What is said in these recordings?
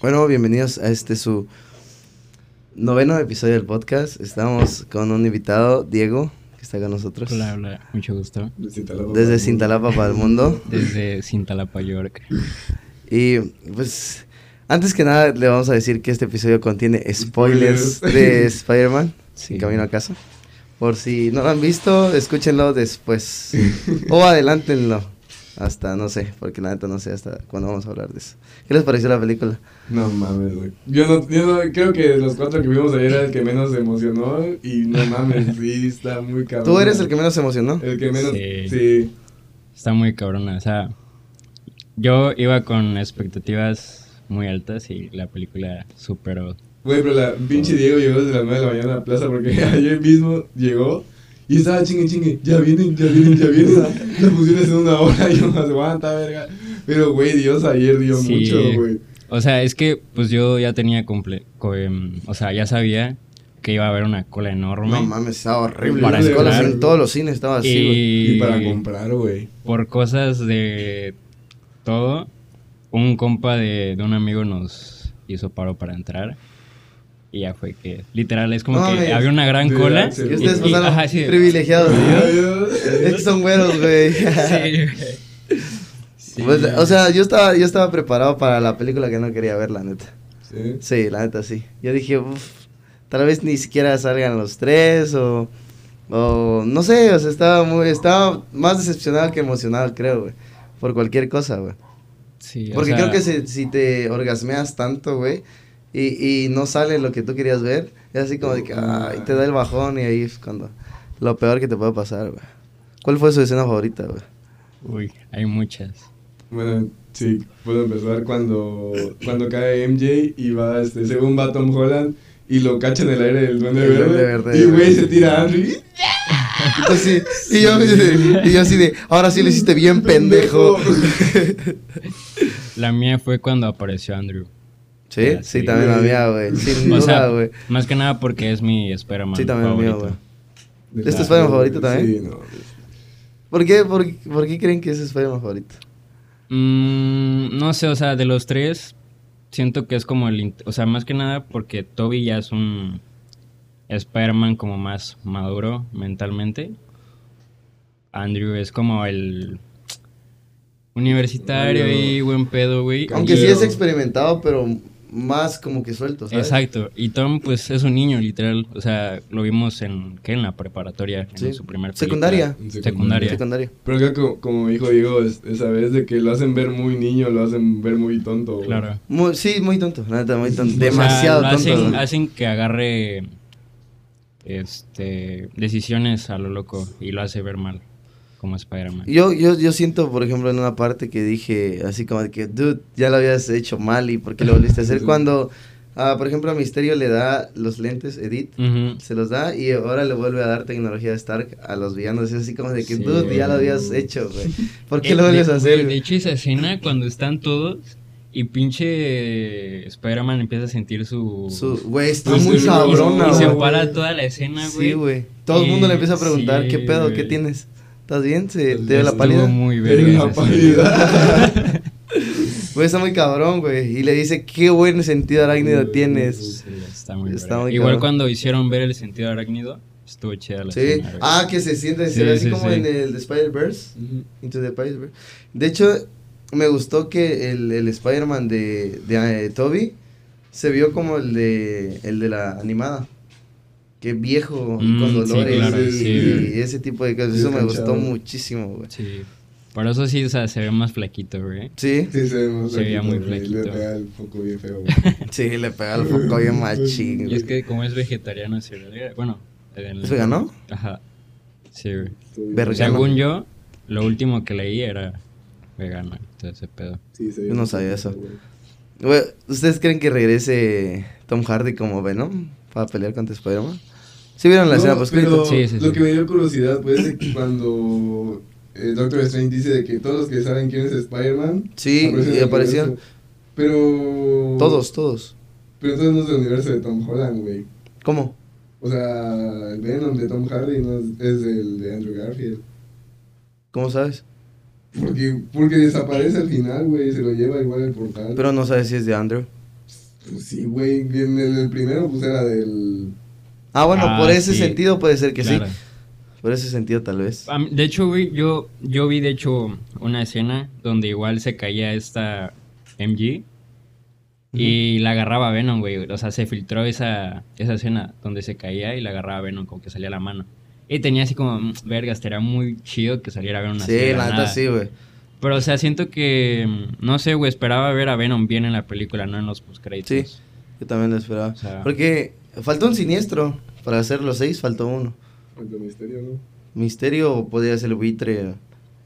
Bueno, bienvenidos a este su noveno episodio del podcast. Estamos con un invitado, Diego, que está con nosotros. Hola, hola, mucho gusto. Desde Cintalapa para el mundo. Desde Cintalapa, York. Y pues, antes que nada, le vamos a decir que este episodio contiene spoilers de Spider-Man, Sí. en camino a casa. Por si no lo han visto, escúchenlo después. o adelántenlo. Hasta, no sé, porque la neta no sé hasta cuándo vamos a hablar de eso. ¿Qué les pareció la película? No mames, güey. Yo no, yo no, creo que de los cuatro que vimos ayer era el que menos se emocionó. Y no mames, sí, está muy cabrón. Tú eres el que menos se emocionó. El que menos. Sí. Sí. Está muy cabrona, o sea, yo iba con expectativas muy altas y la película superó. Güey, pero la pinche Diego llegó desde las 9 de la mañana a la plaza porque ayer mismo llegó. Y estaba chingue, chingue. Ya vienen, ya vienen, ya vienen. La función es en una hora. Y yo más aguanta, verga. Pero, güey, Dios ayer dio Sí. mucho, güey. O sea, es que pues yo ya tenía comple co- em, o sea, ya sabía que iba a haber una cola enorme. No mames, estaba horrible. Para Las colas en todos los cines estaba así, güey. y, Y para comprar, güey. por cosas de todo, un compa de, de un amigo nos hizo paro para entrar. Y ya fue que, literal, es como No que había una gran cola. Y Y- ustedes y- pasaron ajá, sí. privilegiados. Ay, ¿no? Dios. Es que son güeros, güey. Sí. Pues, o sea, yo estaba, yo estaba preparado para la película que no quería ver, la neta. Sí. Sí, la neta sí. Yo dije, uff, tal vez ni siquiera salgan los tres o, o no sé, o sea, estaba muy, estaba más decepcionado que emocionado, creo, güey, por cualquier cosa, güey. Sí, o Porque sea, creo que si, si te orgasmeas tanto, güey, y, y no sale lo que tú querías ver, es así como de que, ay, te da el bajón y ahí es cuando, lo peor que te puede pasar, güey. ¿Cuál fue su escena favorita, güey? Uy, hay muchas. Bueno, sí, puedo empezar cuando, cuando cae MJ y va, este, según va Tom Holland y lo cacha en el aire del duende El verde. Verde, y güey. güey se tira a Andrew. y- Entonces, sí, y yo, y yo así de, ahora sí lo hiciste bien, pendejo. La mía fue cuando apareció Andrew. Sí, sí, sí. también la mía, güey. Sin O duda, güey. más que nada porque es mi Spider-Man Sí, también mío, favorito. güey. ¿Este es Spider-Man favorito también? Sí, no. ¿Por qué, por, por qué creen que ese es Spider-Man favorito? Mm, no sé, o sea, de los tres, siento que es como el... O sea, más que nada porque Toby ya es un Spider-Man como más maduro mentalmente. Andrew es como el universitario y buen pedo, güey. Aunque sí es experimentado, pero más como que suelto, ¿sabes? Exacto. Y Tom, pues, es un niño, literal. O sea, lo vimos en, ¿qué? En la preparatoria, Sí. en su primer Secundaria. Secundaria. Secundario. Pero creo que como, como dijo Diego es- esa vez de que lo hacen ver muy niño, lo hacen ver muy tonto. güey. Claro. Muy, sí, muy tonto, la neta, muy tonto. O sea, Demasiado lo tonto. hacen que agarre este decisiones a lo loco y lo hace ver mal como Spider-Man. Yo, yo, yo siento, por ejemplo, en una parte que dije así como de que, dude, ya lo habías hecho mal y ¿por qué lo volviste a hacer? Cuando, ah, por ejemplo, a Misterio le da los lentes, Edith, se los da y ahora le vuelve a dar tecnología Stark a los villanos. Es así como de que, Sí. dude, ya lo habías hecho, güey. ¿Por qué Eh, lo vuelves de- a hacer? De hecho, esa escena cuando están todos y pinche Spider-Man empieza a sentir su... Su- Güey, está Pues muy sí, cabrona, y se para toda la escena, güey. Sí, güey. Todo el mundo le empieza a preguntar, Sí, ¿qué pedo? ¿Qué tienes? ¿Estás bien? ¿Se te dio la pálida? Muy esa escena. pálida. Güey, está muy cabrón, güey. Y le dice, qué buen sentido arácnido tienes. Sí, está muy Está muy Igual cabrón. cuando hicieron ver el sentido arácnido, estuvo chida la Sí. escena. Ah, que se siente, Sí, así sí, como sí. en el de Spider-Verse. Into the Spider-Verse. De hecho, me gustó que el, el Spider-Man de, de eh, Toby se vio como el de, el de la animada. Que viejo y Mm, con sí, dolores claro, y, sí, y güey. ese tipo de cosas. Sí, Eso me gustó muchísimo, güey. Sí. Por eso sí, o sea, se ve más flaquito, güey. Sí, Sí, se ve más Se veía muy güey, Le flaquito. pega el foco bien feo, güey. sí, le pega el foco bien machín. Y güey. es que como es vegetariano, se ve... Bueno, el-. Ajá. Sí, güey. Según yo, lo último que leí era vegano, todo ese pedo. Sí, se ve Yo no sabía eso. güey. Güey, ¿Ustedes creen que regrese Tom Hardy como Venom para pelear contra Spider-Man? ¿Sí vieron la escena No, post pero Sí, sí, lo que me dio curiosidad, pues, es que cuando eh, Doctor Strange dice de que todos los que saben quién es Spider-Man... Sí, aparecen en y aparecieron. Pero... todos, todos. Pero entonces no es del universo de Tom Holland, güey. ¿Cómo? O sea, el Venom de Tom Hardy no es, es el de Andrew Garfield. ¿Cómo sabes? Porque, porque desaparece al final, güey, se lo lleva igual el portal. Pero no sabes si es de Andrew. Pues sí, güey. En el, el primero, pues era del. Ah, bueno, Ah, por ese sí. sentido puede ser que Claro. sí. Por ese sentido tal vez. De hecho, güey, yo, yo vi, de hecho, una escena donde igual se caía esta MG y la agarraba Venom, güey. O sea, se filtró esa, esa escena donde se caía y la agarraba Venom, como que salía la mano. Y tenía así como, "Mm, verga, estaría muy chido que saliera Venom así. Sí, la neta nada". sí, güey. Pero, o sea, siento que, mm, no sé, güey, esperaba ver a Venom bien en la película, no en los postcréditos. Sí. Yo también lo esperaba. O sea- Porque faltó un siniestro. Para hacer los seis faltó uno. El misterio, ¿no? Misterio podría ser el buitre,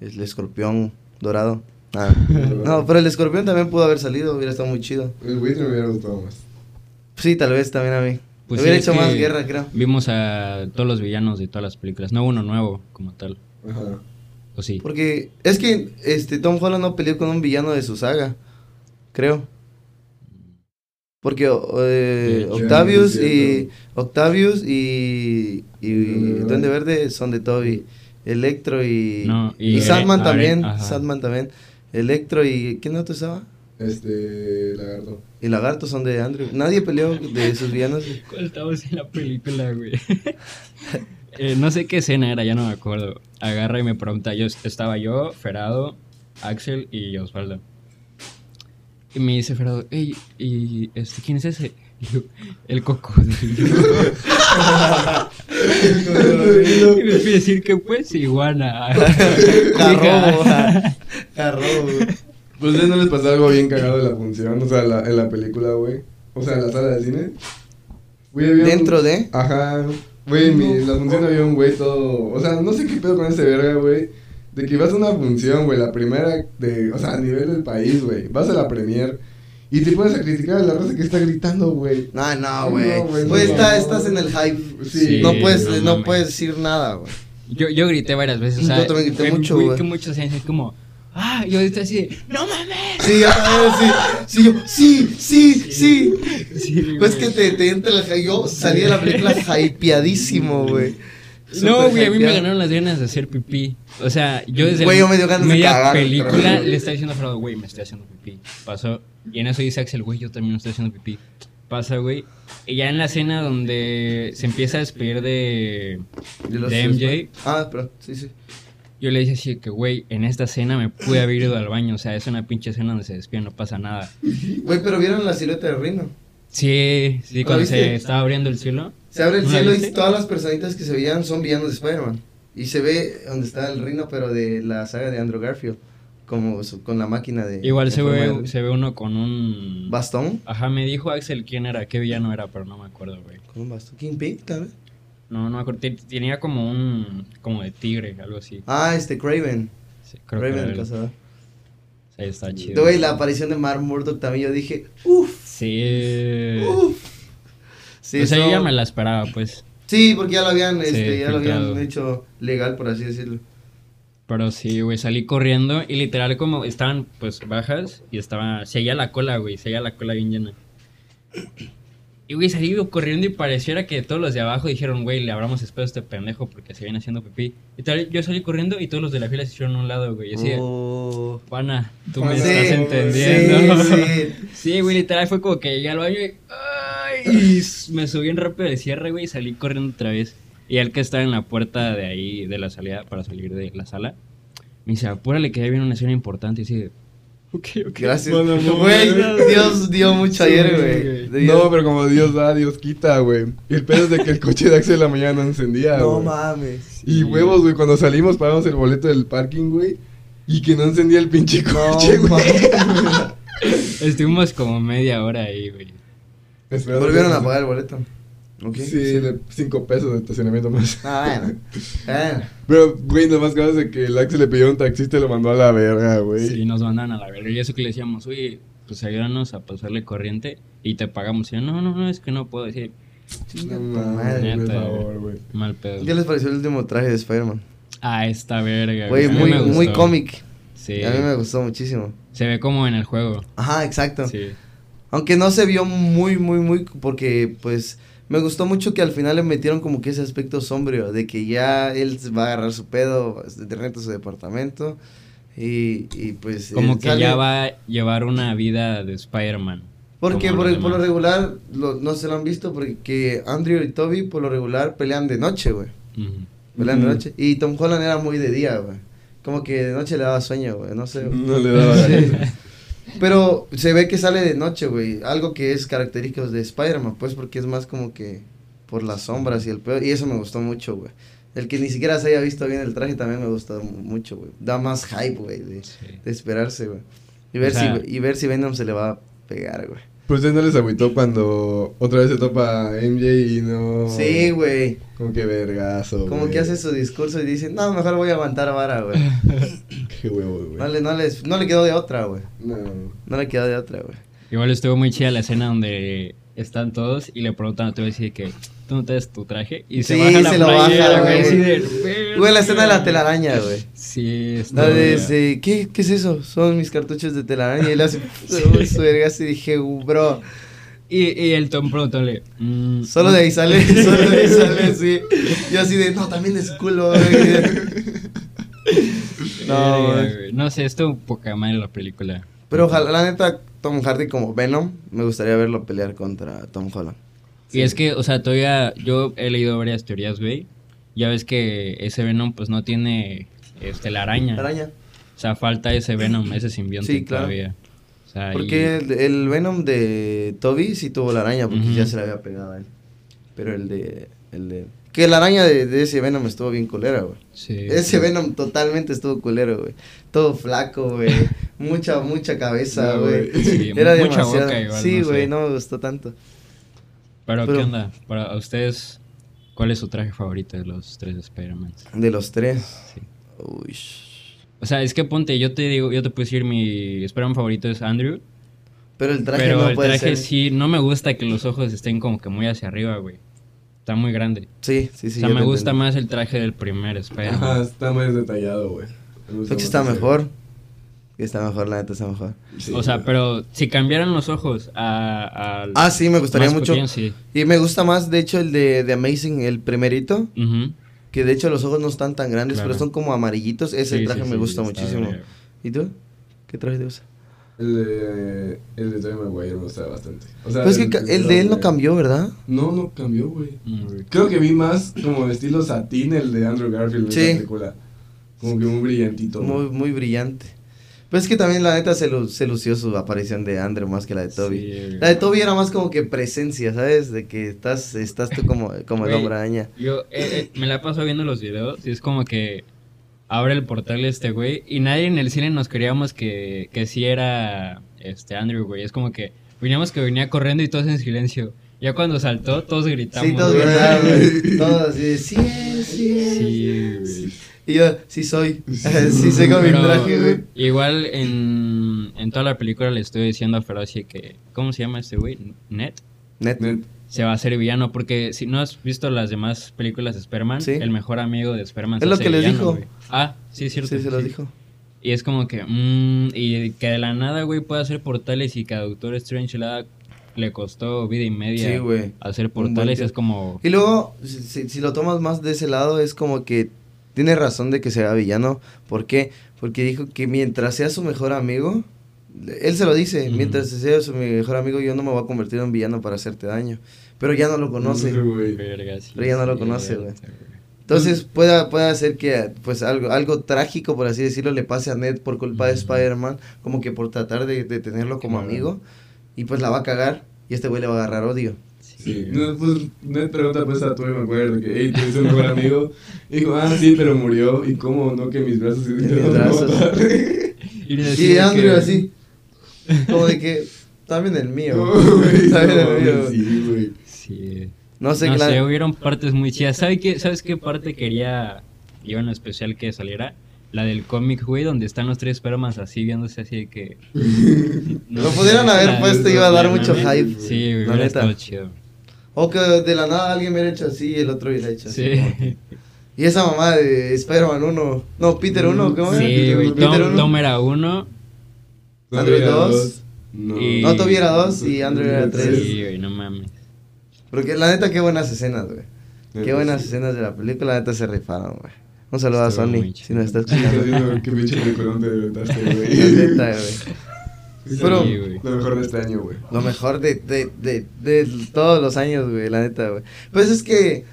el escorpión dorado. Ah. No, pero el escorpión también pudo haber salido, hubiera estado muy chido. El buitre me hubiera gustado más. Sí, tal vez también a mí. Pues hubiera sí, hecho más guerra, creo. Vimos a todos los villanos de todas las películas. No hubo uno nuevo como tal. Ajá. ¿O sí? Porque es que este Tom Holland no peleó con un villano de su saga, creo. Porque eh. Octavius y. Octavius y, y Duende Verde. Son de Toby. Electro y No, y, y Sandman Are- también, ajá. Sandman también. Electro y ¿quién otro estaba? Este. Lagarto. Y Lagarto son de Andrew. Nadie peleó de sus villanos. ¿Cuál estabas en la película, güey? Eh, no sé qué escena era, ya no me acuerdo. Agarra y me pregunta, yo estaba yo, Ferado, Axel y Osvaldo. Y me dice Ferado, hey, ¿y este, quién es ese? Y yo, el cocodrilo. y me fui a decir que pues iguana. Jarrobo. Jarrobo. Pues ¿ustedes no les pasó algo bien cagado de la función? O sea, la- en la película, güey. O sea, en la sala de cine. Güey, había un- Dentro de Ajá. Güey, en mi- la función había un güey todo. O sea, no sé qué pedo con ese verga, güey. De que vas a una función, güey, la primera de. O sea, a nivel del país, güey. Vas a la premier. Y te pones a criticar a la raza que está gritando, güey. No, no, No, güey. Pues no, está, no. estás en el hype. Sí. no puedes, no no, puedes decir nada, güey. Yo, yo grité varias veces. O sea, Yo también grité fue- mucho, güey. que muchos se como, ah, yo grité así, de, no mames. Sí, yo sí. Sí, yo, sí, sí, sí. Sí, Pues güey. que te, te entra el hype. Yo salí de la película hypeadísimo, güey. No, güey, a mí me ganaron las ganas de hacer pipí. O sea, yo desde Güey, la yo me dio ganas de media cagar, película pero- le estaba diciendo a Frodo, güey, me estoy haciendo pipí. Pasó. Y en eso dice Axel, güey, yo también me estoy haciendo pipí. Pasa, güey. Y ya en la escena donde se empieza a despedir de, De de MJ, Ah, pero, sí, sí. yo le dije así que, güey, en esta escena me pude haber ido al baño. O sea, es una pinche escena donde se despide, no pasa nada. Güey, pero vieron la silueta del reino. Sí, sí, ¿La cuando viste? se estaba abriendo el cielo. Se abre el ¿No la cielo y todas las personitas que se veían son villanos de Spider-Man. Y se ve donde está el reino, pero de la saga de Andrew Garfield. Como su- con la máquina de. Igual se ve, de- se ve uno con un... ¿Bastón? Ajá, me dijo Axel quién era, qué villano era, pero no me acuerdo, güey. Con un bastón. Kingpin, tal vez. No, no me acuerdo. Ten- Tenía como un. como de tigre, algo así. Ah, este Craven. Sí, creo que Craven era el cazador. Sí, está chido. Güey, la aparición de Mark Murdock también. Yo dije, uff, Sí. uff. Sí, o sea, yo ya me la esperaba, pues. Sí, porque ya lo habían, Sí, este, ya lo habían hecho legal, por así decirlo. Pero sí, güey, salí corriendo y literal como estaban pues bajas y estaba, seguía la cola, güey, seguía la cola bien llena. Y güey, salí corriendo y pareciera que todos los de abajo dijeron, güey, le abramos espacio a este pendejo porque se viene haciendo pipí. Y tal, yo salí corriendo y todos los de la fila se hicieron a un lado, güey. Y así, Oh. pana, tú me Sí, estás entendiendo. Sí, sí. Sí, güey, literal fue como que llegué al baño y, y me subí en rápido de cierre, güey, y salí corriendo otra vez. Y el que estaba en la puerta de ahí, de la salida, para salir de la sala, me dice, apúrale que ya viene una escena importante. Y así, de, ok, ok. Gracias. Bueno, no, Güey. Dios dio mucho Sí, ayer, güey. güey. No, pero como Dios da, Dios quita, güey. Y el pedo es de que el coche de Axel en la mañana no encendía, No güey. mames. Y huevos, güey, cuando salimos pagamos el boleto del parking, güey. Y que no encendía el pinche No coche, güey. Estuvimos como media hora ahí, güey. Esperando Volvieron a pagar el boleto. Ok. Sí, le- cinco pesos de estacionamiento más. Ah, bueno. Bueno. Pero, güey, lo más grave es de que el Axel le pidió a un taxista y lo mandó a la verga, güey. Sí, nos mandan a la verga. Y eso que le decíamos, oye, pues ayúdanos a pasarle corriente y te pagamos. Y yo, no, no, no, es que no puedo decir. No madre. por favor, güey. Mal pedo. ¿Qué les pareció el último traje de Spider-Man? Ah, esta verga. Güey, mí muy, muy cómic. Sí. A mí me gustó muchísimo. Se ve como en el juego. Ajá, exacto. Sí. Aunque no se vio muy, muy, muy, porque pues me gustó mucho que al final le metieron como que ese aspecto sombrío, de que ya él va a agarrar su pedo, de renta su departamento y, y pues... Como que sale- ya va a llevar una vida de Spider-Man. Porque por, el- por lo regular, lo- no se lo han visto, porque Andrew y Toby por lo regular pelean de noche, güey. Pelean de noche. Y Tom Holland era muy de día, güey. Como que de noche le daba sueño, güey, no sé. No le daba Sí. Pero se ve que sale de noche, güey. Algo que es característico de Spider-Man, pues, porque es más como que por las sombras y el peor. Y eso me gustó mucho, güey. El que ni siquiera se haya visto bien el traje también me gustó mu- mucho, güey. Da más hype, güey, de, Sí. de esperarse, güey. Y ver, O sea- si, y ver si Venom se le va a pegar, güey. Pues ustedes no les agüitó cuando otra vez se topa MJ y no. Sí, güey. Como que vergazo. Como que hace su discurso y dice, no, mejor voy a aguantar vara, güey. Qué huevo, güey. No le, no, les- no le quedó de otra, güey. No. No le quedó de otra, güey. Igual estuvo muy chida la escena donde están todos y le preguntan a Toby así que tú no te das tu traje y se Sí, baja la se lo playera, baja, güey, güey. así de, Güey, la escena de la telaraña, güey. Sí, está de, ¿qué, ¿Qué es eso? Son mis cartuchos de telaraña. Y él hace uy, su vergazo y dije, "Uh, bro. Y, y el Tom preguntándole, mm, Solo de ahí sale, solo de ahí sale así. Yo así de, no, también es culo, güey. No, güey. No sé, estuvo poca madre la película. Pero ojalá, la neta, Tom Hardy como Venom, me gustaría verlo pelear contra Tom Holland. Y es que, o sea, todavía yo he leído varias teorías, güey. Ya ves que ese Venom pues no tiene este la araña. Araña. O sea, falta ese Venom, ese simbionte Sí, claro. todavía. O sea, Porque y- el, el Venom de Toby sí tuvo la araña, porque ya se la había pegado a él. Pero el de. El de que la araña de, de ese Venom estuvo bien culera, güey. sí, Ese sí. Venom totalmente estuvo culero, güey. Todo flaco, güey. mucha, mucha cabeza, No, güey. güey. Sí, Era mucha demasiado. boca igual, sí, no sé. güey, no me gustó tanto. Pero, Pero- ¿qué onda? Para ustedes, ¿cuál es su traje favorito de los tres Spider-Man? De los tres. Sí. Uy. O sea, es que ponte, yo te digo, yo te puedo decir mi Spider-Man favorito es Andrew. Pero el traje pero no el puede traje ser. sí, no me gusta que los ojos estén como que muy hacia arriba, güey. Está muy grande. Sí, sí, sí. o sea, me gusta entiendo. más el traje del primer Spider-Man. Ajá, está más detallado, güey. Me gusta Creo que más está mejor. Está mejor, la neta está mejor. Sí, o sea, pero si cambiaran los ojos a... a Ah, sí, me gustaría mucho. sí. Y me gusta más, de hecho, el de, de Amazing, el primerito. Que de hecho los ojos no están tan grandes, Claro. pero son como amarillitos. Ese Sí, traje sí, me sí, gusta muchísimo. ¿Y tú? ¿Qué traje te gusta? El de, el de Tobey Maguire me gusta bastante. O sea, Pues es que el de él no cambió, ¿verdad? No, no cambió, güey. Mm. Creo que vi más como de estilo satín el de Andrew Garfield en Sí. esa película. Como que muy brillantito. Muy, muy brillante. Pues es que también la neta se, lu- se lució su aparición de Andrew más que la de Toby. Sí, la de Toby era más como que presencia, ¿sabes? De que estás, estás tú como, como el hombre araña. Yo eh, eh, me la paso viendo los videos y es como que abre el portal este güey y nadie en el cine nos creíamos que, que sí era este Andrew, güey. Es como que veníamos que venía corriendo y todos en silencio. Ya cuando saltó, todos gritamos. Sí, todos güey. Todos así sí es, sí es. Sí, güey. Y yo, sí soy. sí sé con mi traje, güey. igual en, en toda la película le estoy diciendo a Feroci que, ¿cómo se llama este güey? Ned. Net. Net. Se va a hacer villano porque si no has visto las demás películas de Spider-Man, Sí. el mejor amigo de Spider-Man Es se lo que les villano, dijo. güey. Ah, sí, es cierto. Sí, se lo sí. dijo. Y es como que, mm, y que de la nada, güey, puede hacer portales y que a Doctor Strange le, da- le costó vida y media Sí, hacer portales. Es como, Y luego, si, si- si lo tomas más de ese lado, es como que tiene razón de que sea villano. ¿Por qué? Porque dijo que mientras sea su mejor amigo, él se lo dice, mientras sea su mejor amigo, yo no me voy a convertir en villano para hacerte daño. Pero ya no lo conoce. Pero ya no lo conoce, güey. Entonces puede, puede hacer que pues algo, algo trágico, por así decirlo, le pase a Ned por culpa de. Spider-Man, como que por tratar de, de tenerlo como amigo. Y pues la va a cagar y este güey le va a agarrar odio. Sí. No, pues, Ned pregunta pues a Tobey Maguire de que, hey, tú eres un mejor amigo. Y dijo, ah, sí, pero murió. ¿Y cómo no que mis brazos? mis brazos. Y, Y Andrew así, como de que, también el mío. No, También no, el mío. sí, güey. Sí. No sé, no la- sé, hubieron partes muy chidas. ¿Sabes qué, ¿Sabes qué parte quería yo en especial que saliera? La del cómic, güey, donde están los tres Spider-Man así viéndose así de que... Lo pudieran haber puesto, iba a dar mucho hype. Sí, güey, La hubiera neta. estado chido. O que de la nada alguien hubiera hecho así y el otro hubiera hecho así. Sí. Y esa mamá de Spider-Man 1, no, Peter 1, ¿cómo era? Sí, güey. Peter Tom, uno. Tom era uno. Andrew era dos. No. Y- No, Toby era dos y Andrew era tres. Sí, güey, no mames. Porque la neta, qué buenas escenas, güey. Qué buenas sí. escenas de la película, la neta se rifaron, güey. Un saludo a Estuvo Sony, si nos está Sí, está escuchando. que pinche peliculón te güey. Pero- Sí. Lo mejor de este año, güey. Lo mejor de, de, de, de todos los años, güey, la neta, güey. Pues es que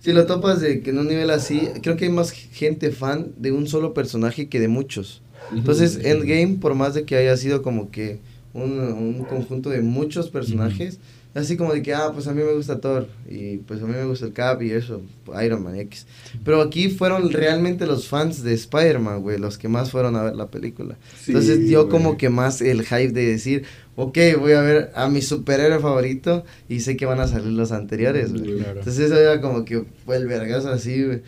si lo topas de que en un nivel así, creo que hay más gente fan de un solo personaje que de muchos. Entonces, Endgame, por más de que haya sido como que un, un conjunto de muchos personajes, así como de que, ah, pues a mí me gusta Thor, y pues a mí me gusta el Cap y eso, Iron Man X. Pero aquí fueron realmente los fans de Spider-Man, güey, los que más fueron a ver la película. Sí, Entonces dio güey. como que más el hype de decir, ok, voy a ver a mi superhéroe favorito y sé que van a salir los anteriores, güey. Claro. Entonces eso era como que fue el vergazo así, güey.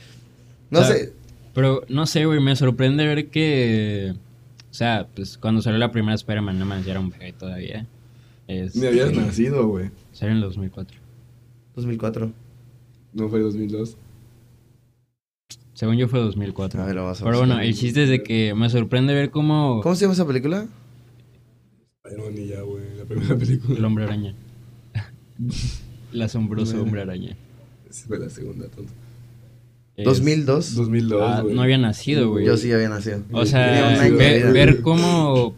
No O sea, sé, Pero no sé, güey, me sorprende ver que. O sea, pues cuando salió la primera Spider-Man, no más, ya era un bebé todavía. Es, Ni habías nacido, güey. Salió en el 2004. 2004. No fue 2002. Según yo fue 2004. A ver, lo vas a Pero bueno, el chiste es de que me sorprende ver cómo. ¿Cómo se llama esa película? Iron y ya, güey. La primera película. El hombre araña. el asombroso hombre araña. Esa fue la segunda, tonto. Es- 2002. 2002, Ah, güey. no había nacido, güey. Yo sí había nacido. O sea, ver cómo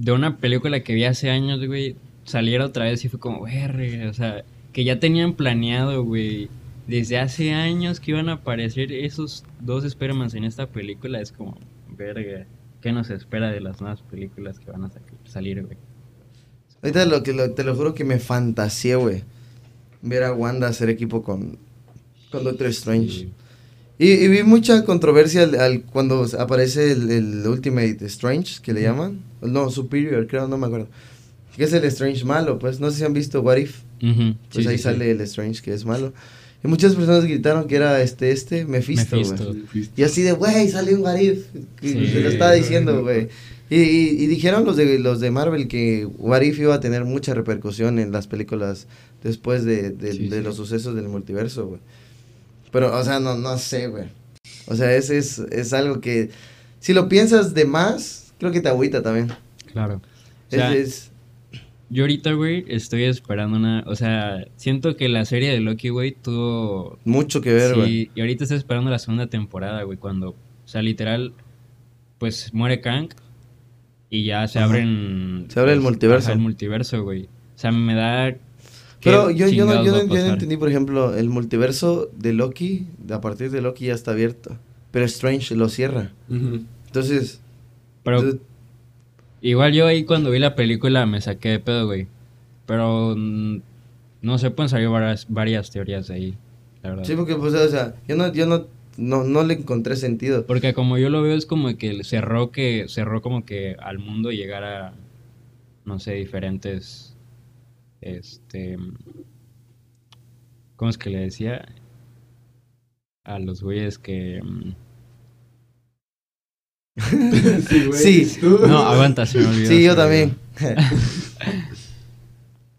de una película que vi hace años, güey, saliera otra vez y fue como, verga, o sea, que ya tenían planeado, güey, desde hace años que iban a aparecer esos dos Spider-Man en esta película, es como, verga, ¿qué nos espera de las nuevas películas que van a sa- salir, güey? Ahorita lo que lo- te lo juro que me fantaseé, güey. Ver a Wanda hacer equipo con, con Doctor Strange. Sí. Y, y vi mucha controversia al, al- cuando aparece el, el Ultimate Strange, que le llaman. No, Superior, creo, no me acuerdo. Que es el Strange malo, pues. No sé si han visto What If. Ujú, Pues sí, ahí sí, sale sí. el Strange que es malo. Y muchas personas gritaron que era este, este, Mephisto, Mephisto. Y así de, güey, salió un What If. Y Sí, se lo estaba diciendo, güey. Y, y- y dijeron los de, los de Marvel que What If iba a tener mucha repercusión en las películas después de, de- Sí, de sí. los sucesos del multiverso, güey. Pero, o sea, no, no sé, güey. O sea, es, es, es algo que, si lo piensas de más, creo que te agüita también. Claro. O Es- sea, es, yo ahorita, güey, estoy esperando una, o sea, siento que la serie de Loki, güey, tuvo mucho que ver, güey. Sí, y ahorita estoy esperando la segunda temporada, güey, cuando, o sea, literal, pues muere Kang y ya se abren... Se abre el pues, multiverso. el multiverso, güey. O sea, me da... ¿qué Pero yo, yo, no, yo, no, yo no entendí, por ejemplo, el multiverso de Loki, a partir de Loki ya está abierto. Pero Strange lo cierra. Entonces, Pero tú- igual yo ahí cuando vi la película me saqué de pedo, güey. Pero, mm, no sé, pueden salir varias, varias teorías de ahí, la verdad. sí, porque, pues, o sea, yo no, yo no, no, no le encontré sentido. Porque como yo lo veo es como que cerró que cerró como que al mundo llegara no sé, diferentes este ¿cómo es que le decía? A los güeyes que mm, Sí, güey. Sí. ¿Tú? no, aguanta, se me olvidó. Sí, yo también.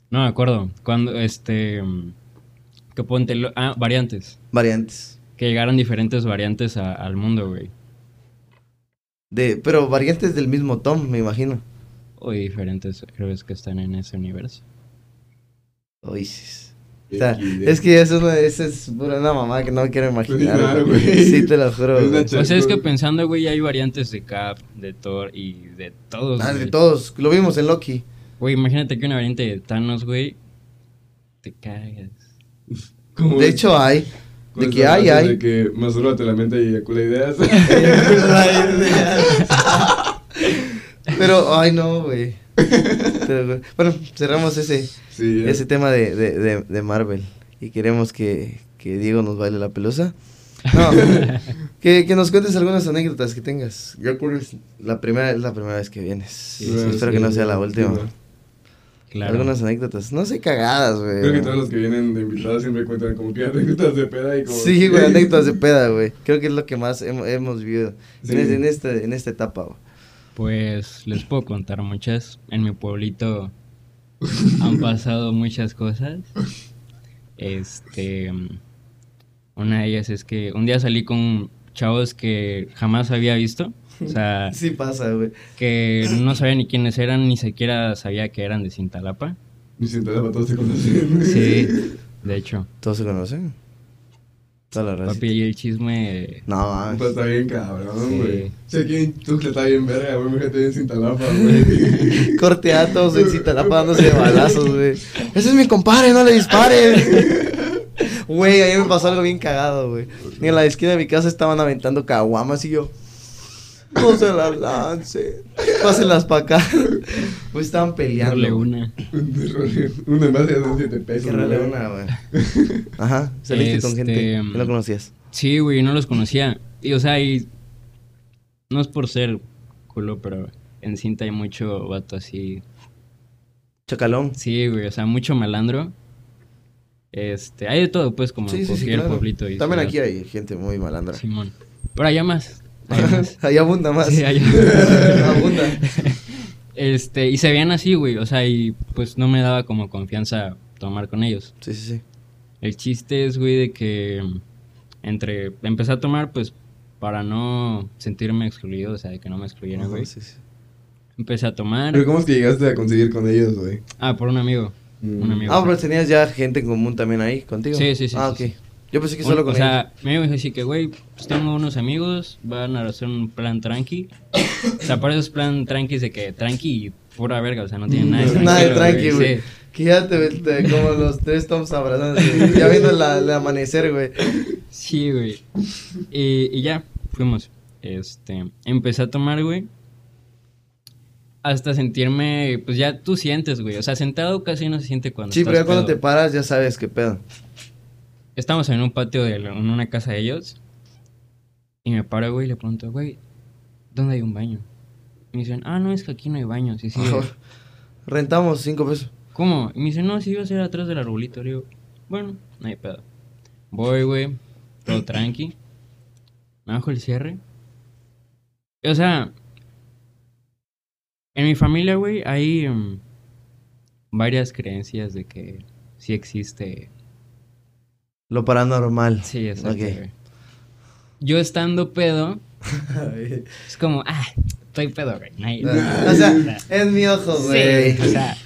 No me acuerdo. Cuando este que ponte lo- ah, variantes, Variantes. que llegaran diferentes variantes a- al mundo, güey. De, pero variantes del mismo Tom, me imagino. O diferentes héroes que están en ese universo. Uy, sí. O sea, es que eso, no- es pura una mamá que no quiero imaginar. Claro, güey. güey. Sí, te lo juro. Güey. O sea, es que pensando, güey, hay variantes de Cap, de Thor y de todos. Ah, de todos. Lo vimos en Loki. Güey, imagínate que una variante de Thanos, güey, te cagas. De hecho, hay. De que hay, hay. De que masúrbate la mente y eyacula ideas. Pero, ay, no, güey. Pero, Bueno, cerramos ese, sí, ese tema de, de, de, de Marvel. Y queremos que, que Diego nos baile la pelusa. No, que, que nos cuentes algunas anécdotas que tengas. Yo la primera, es la primera vez que vienes. Espero que no sea la última. Claro. Algunas anécdotas. No sé cagadas, güey. Creo que todos los que vienen de invitados siempre cuentan como que anécdotas de peda y como... Sí, güey, anécdotas de peda, güey. Creo que es lo que más hemos, hemos vivido en, este- en, este, en esta etapa, güey. Pues les puedo contar muchas. En mi pueblito han pasado muchas cosas. Este. Una de ellas es que un día salí con chavos que jamás había visto. O sea, Sí pasa, güey. que no sabía ni quiénes eran, ni siquiera sabía que eran de Cintalapa. Ni para todos se conocen. Sí, de hecho. ¿Todos se conocen? Toda la raza. Papi, y el chisme. No, mames. Pues está bien cabrón, Sí. güey. Si aquí en Tuxtla está bien verga, güey. Fíjate bien sin talapa, güey. Corteatos en Citalapa dándose de balazos, güey. Ese es mi compadre, no le dispares. Güey, a mí me pasó algo bien cagado, güey. En la esquina de mi casa estaban aventando caguamas y yo. No se las lance. Pásenlas para acá. Pues estaban peleando. Darle una. Un envase de 7 pesos. Rale una, güey. Ajá, saliste con Este, gente que no conocías. Sí, güey, no los conocía. Y, o sea, y. No es por ser culo, pero en cinta hay mucho vato así. Chacalón. Sí, güey, o sea, mucho malandro. Este, hay de todo, pues, como Sí, en sí, sí, cualquier claro. pueblito. y También ciudad. aquí hay gente muy malandra. Simón. Pero allá más. Ahí abunda más. Sí, abunda. Este, y se veían así, güey, o sea, y pues no me daba como confianza tomar con ellos. Sí, sí, sí. El chiste es, güey, de que mm, entre empecé a tomar, pues, para no sentirme excluido, o sea, de que no me excluyeran, güey. Sí, sí. Empecé a tomar. Pero ¿cómo es que llegaste a conseguir con ellos, güey? Ah, por un amigo. Mm. Un amigo. Ah, pero tenías ya gente en común también ahí contigo. Sí, sí, sí, Ah, sí, ok. Yo pensé que solo con o sea, me dijo así que, güey, pues tengo unos amigos, van a hacer un plan tranqui. O sea, para esos plan tranqui de que tranqui y pura verga, o sea, no tienen nada de ellos. Nada de tranqui, güey. Sí. Que ya te, te- como los tres toms abrazándose. ya viendo la, el amanecer, güey. Sí, güey. Y, y ya, fuimos. Este, empecé a tomar, güey. Hasta sentirme, pues ya tú sientes, güey. O sea, sentado casi no se siente cuando Sí, pero ya cuando te paras ya sabes qué pedo. Estamos en un patio de en una casa de ellos. Y me paro, güey, y le pregunto, güey, ¿dónde hay un baño? Y me dicen, ah, no, es que aquí no hay baños. Y sí, Rentamos cinco pesos. ¿Cómo? Y me dice, no, si iba a ser atrás del arbolito. Le digo, bueno, no hay pedo. Voy, güey, todo tranqui. Me bajo el cierre. Y, O sea, en mi familia, güey, hay mm, varias creencias de que sí existe. Lo paranormal. Sí, exacto, Ok. güey. Yo estando pedo, es como, ah, estoy pedo, güey. no hay- o sea, es mi ojo, güey. Sí, o sea,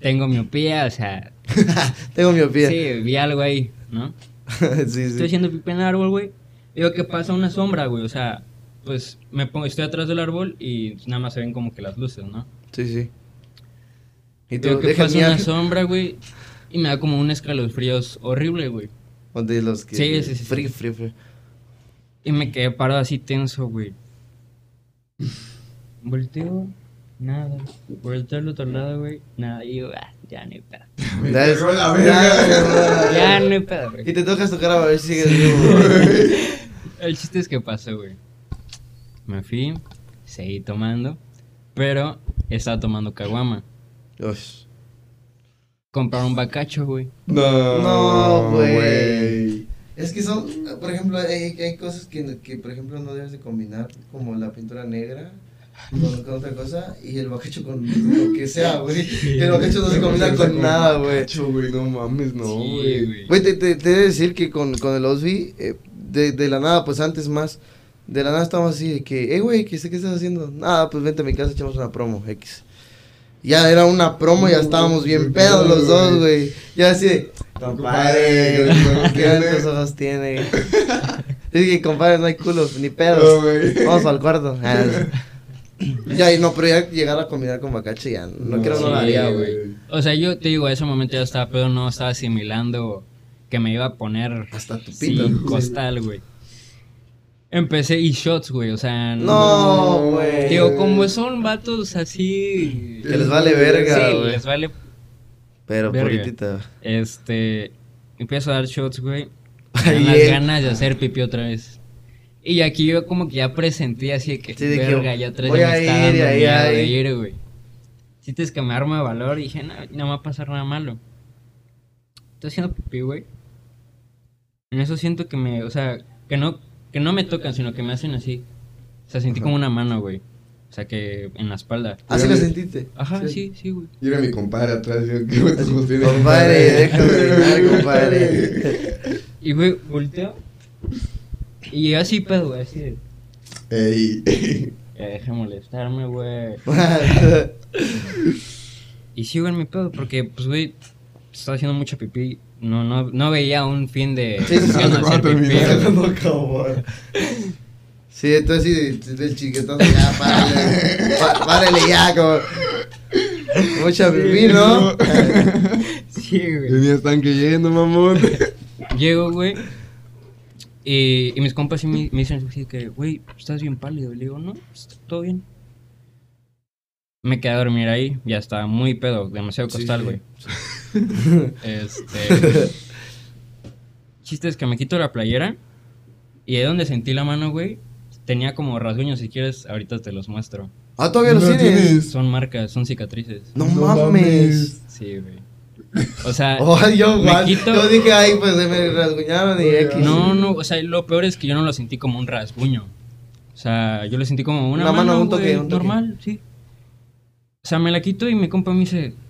tengo miopía, o sea, Tengo miopía. sí, vi algo ahí, ¿no? sí, Estoy sí. haciendo pipi en el árbol, güey. Digo que pasa una sombra, güey. O sea, pues me pongo, estoy atrás del árbol y nada más se ven como que las luces, ¿no? Sí, sí. Y tú Digo que pasa una sombra, güey. Y me da como un escalofríos horrible, güey. O de los que. Sí, sí, sí, Frío, sí. frío, frío. Y me quedé parado así tenso, güey. Volteo, nada. Volteo al otro lado, güey. Nada. Y yo, ah, ya no hay pedo. La verga. Ya no hay pedo, güey. Y te tocas tu cara a ver si sigues vivo, güey. El chiste es que pasó, güey. Me fui, seguí tomando, pero estaba tomando caguama. Ush. Compraron bacacho, güey. No, No, güey. Es que son, por ejemplo, hay, hay cosas que, que, por ejemplo, no debes de combinar, como la pintura negra con, con otra cosa y el bacacho con lo que sea, güey. El bacacho no se combina con nada, güey. Güey, no mames, no, Sí, güey. Güey, te, te, te he de decir que con, con el Osby, eh, de, de la nada, pues antes más, de la nada estábamos así de que, eh, güey, ¿qué, ¿qué estás haciendo? Nada, pues vente a mi casa, echamos una promo, X. Ya era una promo, ya estábamos bien pedos los dos, güey. Ya así de, compadre, ¿qué tantos ojos tiene? Es que, compadre, no hay culos, ni pedos. No, güey. Vamos al cuarto. Ah, ya, y no, pero ya llegar a combinar con bacache ya, no, quiero, no lo Sí, haría, güey. O sea, yo te digo, a ese momento ya estaba pedo, no estaba asimilando que me iba a poner Hasta tu sí, pito. costal, güey. Empecé y shots, güey, o sea, No, güey. Digo, como son vatos así... Que les vale verga, Sí, güey. les vale Pero, Verga. puritita. Este, empiezo a dar shots, güey. Me dan las ganas de hacer pipí otra vez. Y aquí yo como que ya presentí así de que, Sí, de que verga, ya voy ya me está ir, dando y ahí, miedo ahí. de ir, güey. Sientes que me arma de valor y dije, no, no va a pasar nada malo. Estoy haciendo pipí, güey. En eso siento que me, o sea, que no, que no me tocan, sino que me hacen así. O sea, sentí como una mano, güey. O sea, que en la espalda. Así lo sentiste. Ajá, sí, sí, güey. Y era mi compadre atrás. Yo, ¿qué me? Compadre, déjame orinar, compadre. Y, güey, volteo. Y así pedo, güey, así de... Ey. Ya deja de molestarme, güey. Y sigo en mi pedo porque, pues, güey, estaba haciendo mucha pipí no, no, no veía un fin de... Sí, sí, sí. güey. Sí, entonces sí, del chiquetazo, ya, párale, pá- párale ya, como... Mucha pipí, ¿no? Sí, güey. Tenía estanque lleno, mamón. Llego, güey. Y, y mis compas sí me, me dicen así que, güey, estás bien pálido. Le digo, no, está todo bien. Me quedé a dormir ahí. Ya estaba muy pedo, demasiado Sí, costal, sí. güey. Este. Chiste es que me quito la playera. Y ahí donde sentí la mano, güey, tenía como rasguños. Si quieres, ahorita te los muestro. Ah, todavía los No tienes. tienes. Son marcas, son cicatrices. No, No mames. mames. Sí, güey. O sea, Oh, yo, me quito- yo dije, ay, pues se me rasguñaron y X. No, no, o sea, lo peor es que yo no lo sentí como un rasguño. O sea, yo lo sentí como una, Una mano, mano, un toque, un toque. normal, sí. O sea, me la quito y mi compa me dice, ¿qué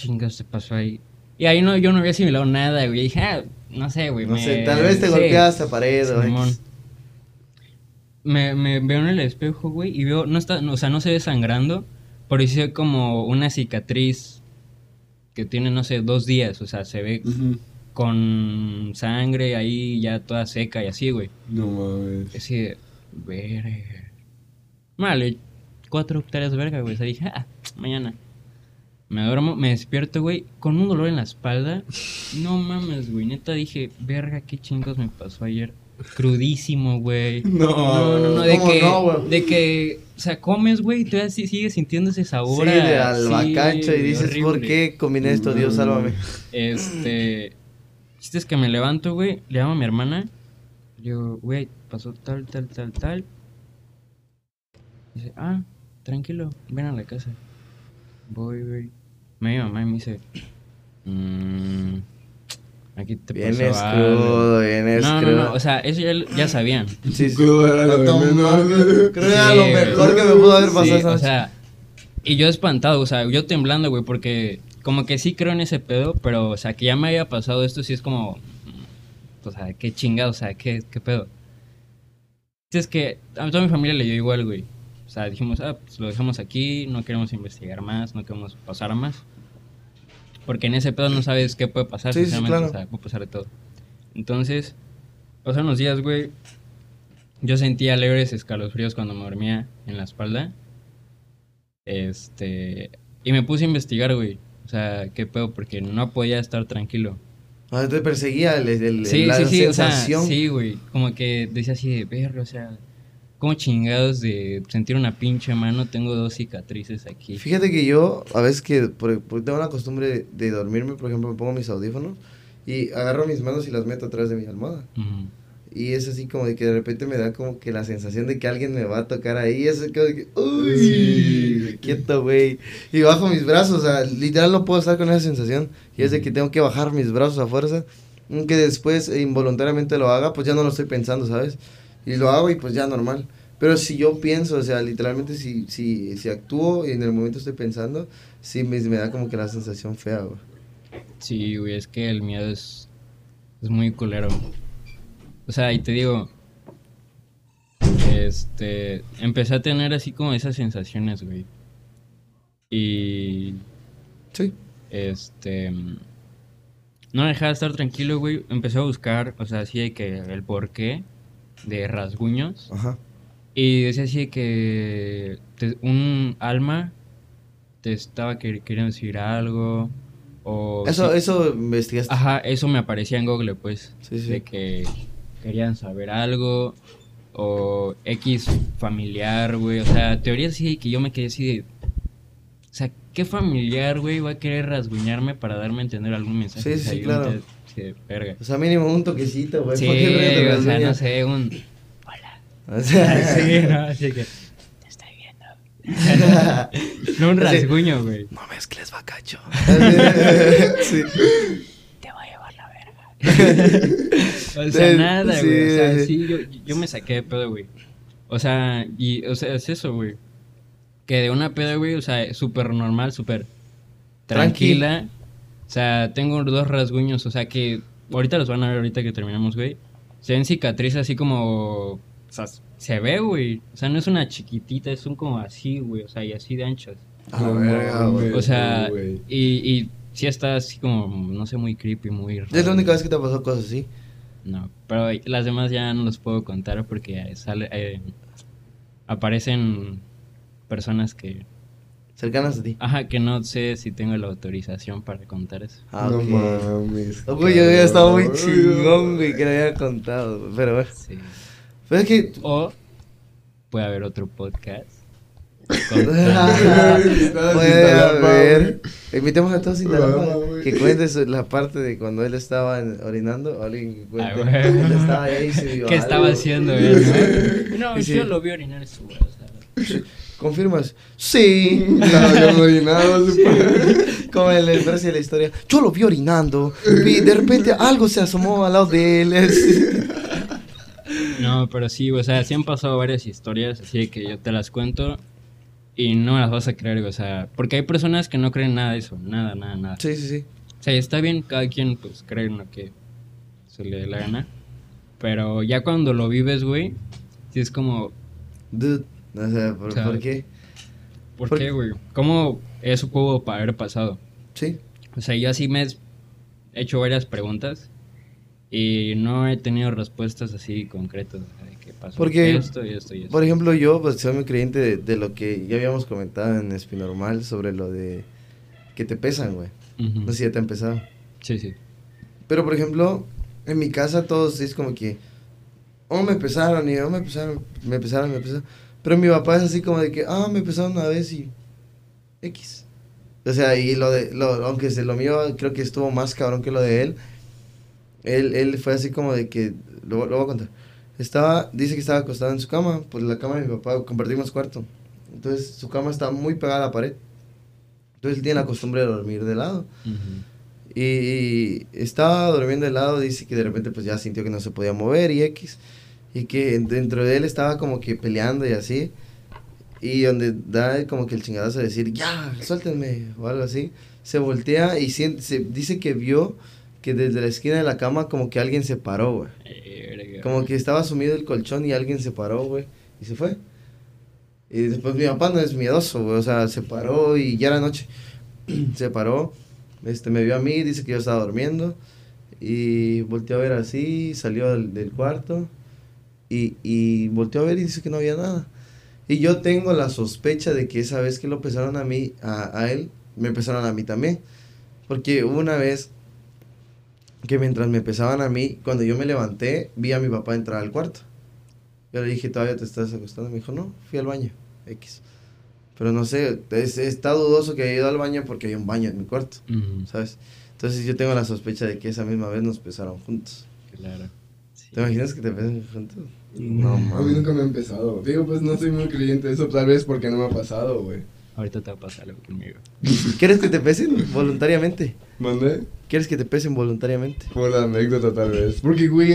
chingas te pasó ahí? Y ahí no, yo no había asimilado nada, güey. Dije, ah, no sé, güey. No me- sé, tal vez te sí, golpeaste a pared. X. Me, me veo en el espejo, güey, y veo, no está, no, o sea, no se ve sangrando, pero se ve como una cicatriz que tiene, no sé, dos días, o sea, se ve con sangre ahí ya toda seca y así, güey. No mames. Así de, verga. Vale, cuatro hectáreas de verga, güey. O sea, dije, ah, mañana. Me duermo, me despierto, güey, con un dolor en la espalda. No mames, güey. Neta dije, verga, qué chingos me pasó ayer. Crudísimo, güey. No. No, no, no, de ¿Cómo que, no, de que, o sea, comes, güey, y todavía sigues sintiendo ese sabor. Sí, de albacacho y dices, ¿por qué combiné esto? Dios, sálvame. Este. Chiste es que me levanto, güey. Le llamo a mi hermana. Le digo, güey, pasó tal, tal, tal, tal. Dice, ah, tranquilo, ven a la casa. Voy, güey. Me mi mamá y me dice, mmm, aquí te Vienes pasó algo". crudo, vienes No, no, crudo. no, o sea, eso ya, ya sabían. Sí, sí. Crudo era lo mames, Creo que era lo mejor que me pudo haber pasado Sí, esa o sea, y yo espantado, o sea, yo temblando, güey, porque como que sí creo en ese pedo, pero, o sea, que ya me haya pasado esto, sí es como, mm, o sea, qué chingado, o sea, qué, qué pedo. Es que a toda mi familia le dio igual, güey. O sea, dijimos, ah, pues lo dejamos aquí, no queremos investigar más, no queremos pasar más. Porque en ese pedo no sabes qué puede pasar, Sí, sí, sinceramente, claro. o sea, puede pasar de todo. Entonces, pasaron los días, güey. Yo sentía leves escalofríos cuando me dormía en la espalda. Este. Y me puse a investigar, güey. O sea, qué pedo, porque no podía estar tranquilo. Ah, te perseguía el, el- Sí, la sí, sí, o sea, sensación. sí, güey. Como que decía así de verlo, o sea, como chingados de sentir una pinche mano, tengo dos cicatrices aquí. Fíjate que yo, a veces que por, por- tengo la costumbre de, dormirme, por ejemplo, me pongo mis audífonos y agarro mis manos y las meto atrás de mi almohada. Ujú. Y es así como de que de repente me da como que la sensación de que alguien me va a tocar ahí. Es como de que, uy, Sí. quieto, güey. Y bajo mis brazos, o sea, literal no puedo estar con esa sensación. Y es de que tengo que bajar mis brazos a fuerza. Aunque después involuntariamente lo haga, pues ya no lo estoy pensando, ¿sabes? Y lo hago y pues ya normal. Pero si yo pienso, o sea, literalmente si, si, si actúo y en el momento estoy pensando, sí me, me da como que la sensación fea, güey. Sí, güey, es que el miedo es, es muy culero. O sea, y te digo, este, empecé a tener así como esas sensaciones, güey. Y, Sí. este, no dejaba de estar tranquilo, güey. Empecé a buscar, o sea, así de que el porqué de rasguños. Ajá. Y decía así que te- un alma te estaba quer- queriendo decir algo. O Eso, sí- eso investigaste. Ajá, eso me aparecía en Google, pues. Sí, sí. De que querían saber algo. O X familiar, güey. O sea, teorías así que yo me quedé así de. O sea, ¿qué familiar, güey, va a querer rasguñarme para darme a entender algún mensaje? Sí, sí, claro. Verga. O sea, mínimo un toquecito, güey. Sí, ¿Por qué o sea, no sé, un. Hola. O sea, Sí, no, así que. Te estoy viendo. no un rasguño, güey. No mezcles bacacho. sí. Te va a llevar la verga. o sea, nada, güey. o sea, sí. yo me saqué de pedo, güey. O sea, y, o sea, es eso, güey. Que de una peda, güey, o sea, súper normal, súper tranquila. O sea, tengo dos rasguños, o sea, que ahorita los van a ver ahorita que terminamos, güey. Se ven cicatrices así como... O sea, se ve, güey. O sea, no es una chiquitita, es un como así, güey. O sea, y así de anchas. A la verga, güey. O sea, y, y sí está así como, no sé, muy creepy, muy raro. Es la única vez que te ha pasado cosas así. No, pero las demás ya no los puedo contar porque sale, eh, aparecen personas que... Cercanas a ti. Ajá, que no sé si tengo la autorización para contar eso. Ah, no ok. mames. Oh, Güey, yo había estado muy chingón, güey, que le había contado. güey, Pero bueno. Sí. Pero es que. O puede haber otro podcast. Puede haber. Invitemos a todos sin Vamos, talapa, güey. Que cuente su- la parte de cuando él estaba orinando. Alguien que cuente. Ah, güey. Él estaba ahí y se vio ¿Qué algo. estaba haciendo él? No, sí. yo lo vi orinar en su. ¿Confirmas? Sí. No, yo no oí nada, supongo. Como el, el verso de la historia. Yo lo vi orinando. Y de repente algo se asomó al lado de él. así. No, pero sí, o sea, sí han pasado varias historias, así que yo te las cuento y no me las vas a creer, o sea, porque hay personas que no creen nada de eso, nada, nada, nada. Sí, sí, sí. O sea, está bien, cada quien pues cree en lo que se le dé la gana, pero ya cuando lo vives, güey, sí es como, Dude. O sea, ¿por, O sea, por qué? ¿por Por- qué, güey? ¿Cómo eso pudo haber pasado? Sí. O sea, yo así me he hecho varias preguntas y no he tenido respuestas así concretas. de qué pasó Porque, esto y esto y esto. Por ejemplo, yo pues soy muy creyente de, de lo que ya habíamos comentado en Espinormal sobre lo de que te pesan, güey. Ujú. No sé si ya te ha empezado. Sí, sí. Pero, por ejemplo, en mi casa todos es como que, oh, me pesaron, y oh, me pesaron, me pesaron, me pesaron. Pero mi papá es así como de que, ah, me pesaron una vez y X. O sea, y lo de, lo, aunque lo mío creo que estuvo más cabrón que lo de él, él, él fue así como de que, lo, lo voy a contar. Estaba, dice que estaba acostado en su cama, pues la cama de mi papá, compartimos cuarto. Entonces su cama está muy pegada a la pared. Entonces él tiene la costumbre de dormir de lado. Y, y estaba durmiendo de lado, dice que de repente pues ya sintió que no se podía mover y X. Y que dentro de él estaba como que peleando y así. Y donde da como que el chingadazo de decir, ya, suéltenme o algo así. Se voltea y siente, se, dice que vio que desde la esquina de la cama como que alguien se paró, güey. Como que estaba sumido el colchón y alguien se paró, güey. Y se fue. Y después mi papá no es miedoso, güey. O sea, se paró y ya era noche. se paró. Este, me vio a mí, dice que yo estaba durmiendo. Y volteó a ver así, salió del, del cuarto. Y, y volteó a ver y dice que no había nada. Y yo tengo la sospecha de que esa vez que lo pesaron a mí, a, a él, me pesaron a mí también. Porque una vez que mientras me pesaban a mí, cuando yo me levanté, vi a mi papá entrar al cuarto. Yo le dije, ¿todavía te estás acostando? Me dijo, no, fui al baño, X. Pero no sé, es- está dudoso que haya ido al baño porque hay un baño en mi cuarto, Ujú, ¿sabes? Entonces yo tengo la sospecha de que esa misma vez nos pesaron juntos. Claro. Sí. ¿Te imaginas que te pesen juntos? No, a mí nunca me ha empezado. Digo, pues no soy muy creyente de eso, tal vez porque no me ha pasado, güey. Ahorita te va a pasar algo conmigo. ¿Quieres que te pesen voluntariamente? ¿Mandé? ¿Quieres que te pesen voluntariamente? Por la anécdota, tal vez. Porque, güey,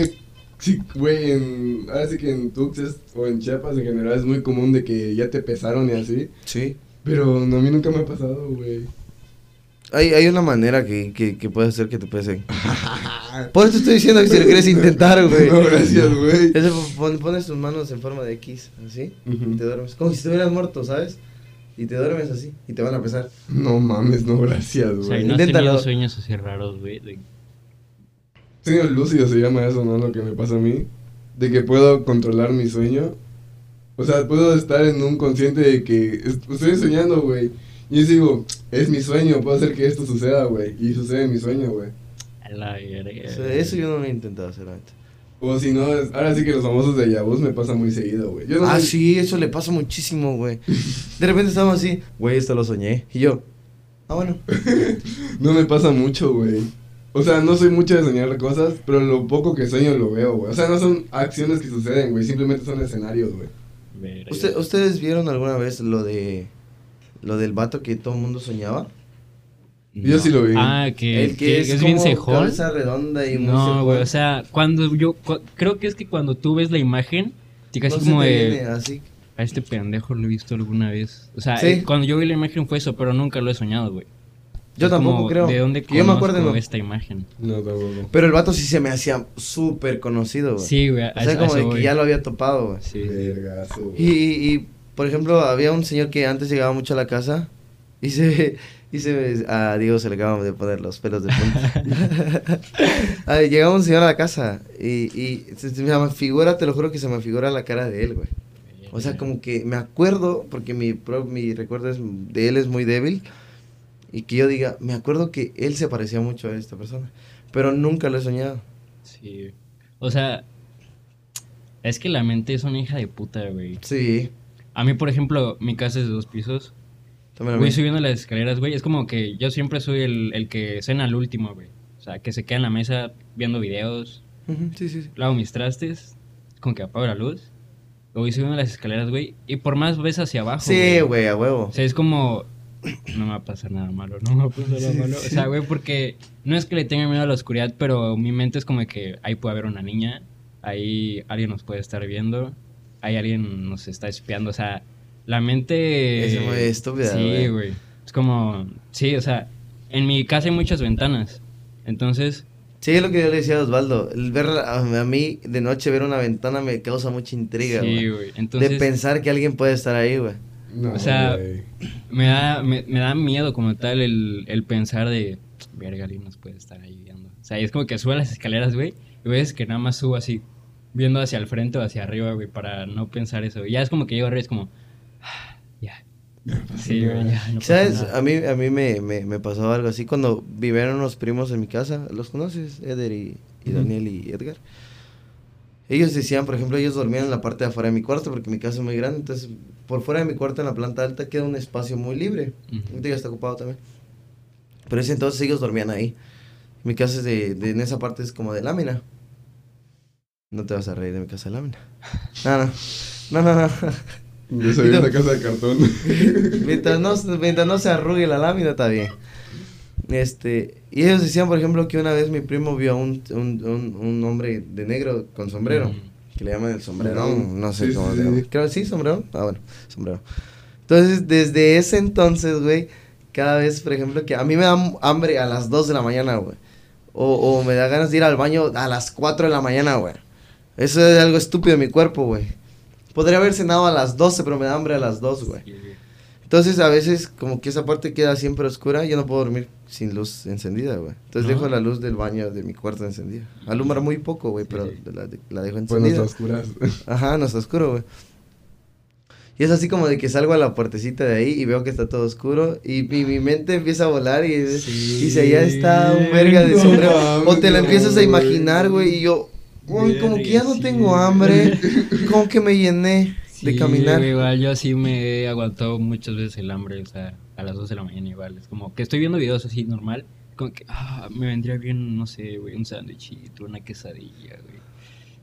sí, güey, en, ahora sí que en Tuxes o en Chiapas en general es muy común de que ya te pesaron y así. Sí. Pero no, a mí nunca me ha pasado, güey. Hay, hay una manera que, que, que puede hacer que te pesen. Por eso te estoy diciendo que si lo quieres intentar, güey. No, gracias, güey. Pon- pones tus manos en forma de X, así, y te duermes. Como si estuvieras muerto, ¿sabes? Y te duermes así, y te van a pesar. No mames, no, gracias, O sea, güey. ¿y no has Inténtalo. tenido sueños así raros, güey? De- Sueño lúcido se llama eso, ¿no? Lo que me pasa a mí. De que puedo controlar mi sueño. O sea, puedo estar en un consciente de que est- estoy soñando, güey. Y yo digo, es mi sueño, puedo hacer que esto suceda, güey. Y sucede mi sueño, güey. O sea, eso yo no lo he intentado hacer antes. O si no, ahora sí que los famosos de Yabuz me pasa muy seguido, güey. No Ah, soy- sí, eso le pasa muchísimo, güey. De repente estamos así, güey, esto lo soñé. Y yo, ah, bueno. No me pasa mucho, güey. O sea, no soy mucho de soñar cosas, pero lo poco que sueño lo veo, güey. O sea, no son acciones que suceden, güey. Simplemente son escenarios, güey. Verga. ¿Usted- ¿Ustedes vieron alguna vez lo de lo del vato que todo el mundo soñaba? Yo sí lo vi. Ah, que, el que, que es, es, como bien cejón. cabeza redonda y muy No, güey, o sea, cuando yo, cu- creo que es que cuando tú ves la imagen, te No casi se como de, viene así. a este pendejo lo he visto alguna vez. O sea, Sí. eh, cuando yo vi la imagen fue eso, pero nunca lo he soñado, güey. Yo Es tampoco como, creo. ¿De dónde Que yo me acuerdo, no. esta imagen? No, tampoco. Pero el vato sí se me hacía súper conocido, güey. Sí, güey, O sea, como de que ya lo había topado, güey. Sí. Vergazo, güey. Y, y, y, por ejemplo, había un señor que antes llegaba mucho a la casa Y se, y se a Diego se le acaban de poner los pelos de punta. Llegaba un señor a la casa y, y se, se me figura, te lo juro que se me figura la cara de él, güey. O sea, como que me acuerdo, porque mi, pro- mi recuerdo es- de él es muy débil, y que yo diga, me acuerdo que él se parecía mucho a esta persona, pero nunca lo he soñado. Sí. O sea, es que la mente es una hija de puta, güey. Sí, A mí, por ejemplo, mi casa es de dos pisos. Voy subiendo las escaleras, güey. Es como que yo siempre soy el, el que cena al último, güey. O sea, que se queda en la mesa viendo videos, Ujú, Sí, sí, sí. lavo mis trastes, como que apago la luz. Voy subiendo las escaleras, güey. Y por más ves hacia abajo. Sí, güey, a huevo. O sea, es como. No me va a pasar nada malo, no me va a pasar nada malo. O sea, güey, porque no es que le tenga miedo a la oscuridad, pero mi mente es como que ahí puede haber una niña, ahí alguien nos puede estar viendo, ahí alguien nos está espiando. O sea, la mente. Es muy estúpida, Sí, güey. güey. Es como. Sí, o sea, en mi casa hay muchas ventanas. Entonces, Sí, es lo que yo le decía a Osvaldo. El ver a, a mí de noche ver una ventana me causa mucha intriga, sí, güey. güey. Entonces. De pensar que alguien puede estar ahí, güey. No, O sea, güey. Me da, me, me da miedo como tal el, el pensar de, verga, alguien nos puede estar ahí viendo. O sea, es como que sube las escaleras, güey, y ves que nada más subo así, viendo hacia el frente o hacia arriba, güey, para no pensar eso. Y ya es como que llego arriba, es como, ah, ya. Sí, güey, ya, no ¿Sabes? nada. A mí, a mí me, me, me pasó algo así cuando vivieron unos primos en mi casa. ¿Los conoces? Eder y. Daniel y Edgar. Ellos decían, por ejemplo, ellos dormían en la parte de afuera de mi cuarto porque mi casa es muy grande. Entonces, por fuera de mi cuarto, en la planta alta, queda un espacio muy libre. Ujú. Ahorita ya está ocupado también. Pero ese entonces ellos dormían ahí. Mi casa es de, de- en esa parte es como de lámina. No te vas a reír de mi casa de lámina. No, no. No, no, no. Yo soy de una casa de cartón. mientras, no, mientras no se arrugue la lámina, está bien. Este, y ellos decían, por ejemplo, que una vez mi primo vio a un, un, un, un hombre de negro con sombrero, Mm. que le llaman el sombrerón, no sé Sí, cómo sí, se llama. sí. Creo, sí, sombrero. Ah, bueno, sombrero. Entonces, desde ese entonces, güey, cada vez, por ejemplo, que a mí me da hambre a las 2 de la mañana, güey. O, o me da ganas de ir al baño a las 4 de la mañana, güey. Eso es algo estúpido en mi cuerpo, güey. Podría haber cenado a las 12, pero me da hambre a las 2, güey. Entonces a veces como que esa parte queda siempre oscura, yo no puedo dormir sin luz encendida, güey. Entonces ¿No? dejo la luz del baño de mi cuarto encendida. Alumbra muy poco, güey, pero sí. La, la dejo Bueno, encendida. está oscuras. Ajá, no está oscuro, güey. Y es así como de que salgo a la puertecita de ahí y veo que está todo oscuro y mi, mi mente empieza a volar y Sí. dice, allá está un verga de No sombrero. o te la no, empiezas a imaginar, güey, y yo, uy, como que ya no Verga, tengo sí. hambre, como que me llené de Sí, caminar. güey, igual yo sí me he aguantado muchas veces el hambre, o sea, a las 2 de la mañana igual. Es como que estoy viendo videos así normal, como que, ah, me vendría bien, no sé, güey, un sándwichito, una quesadilla, güey.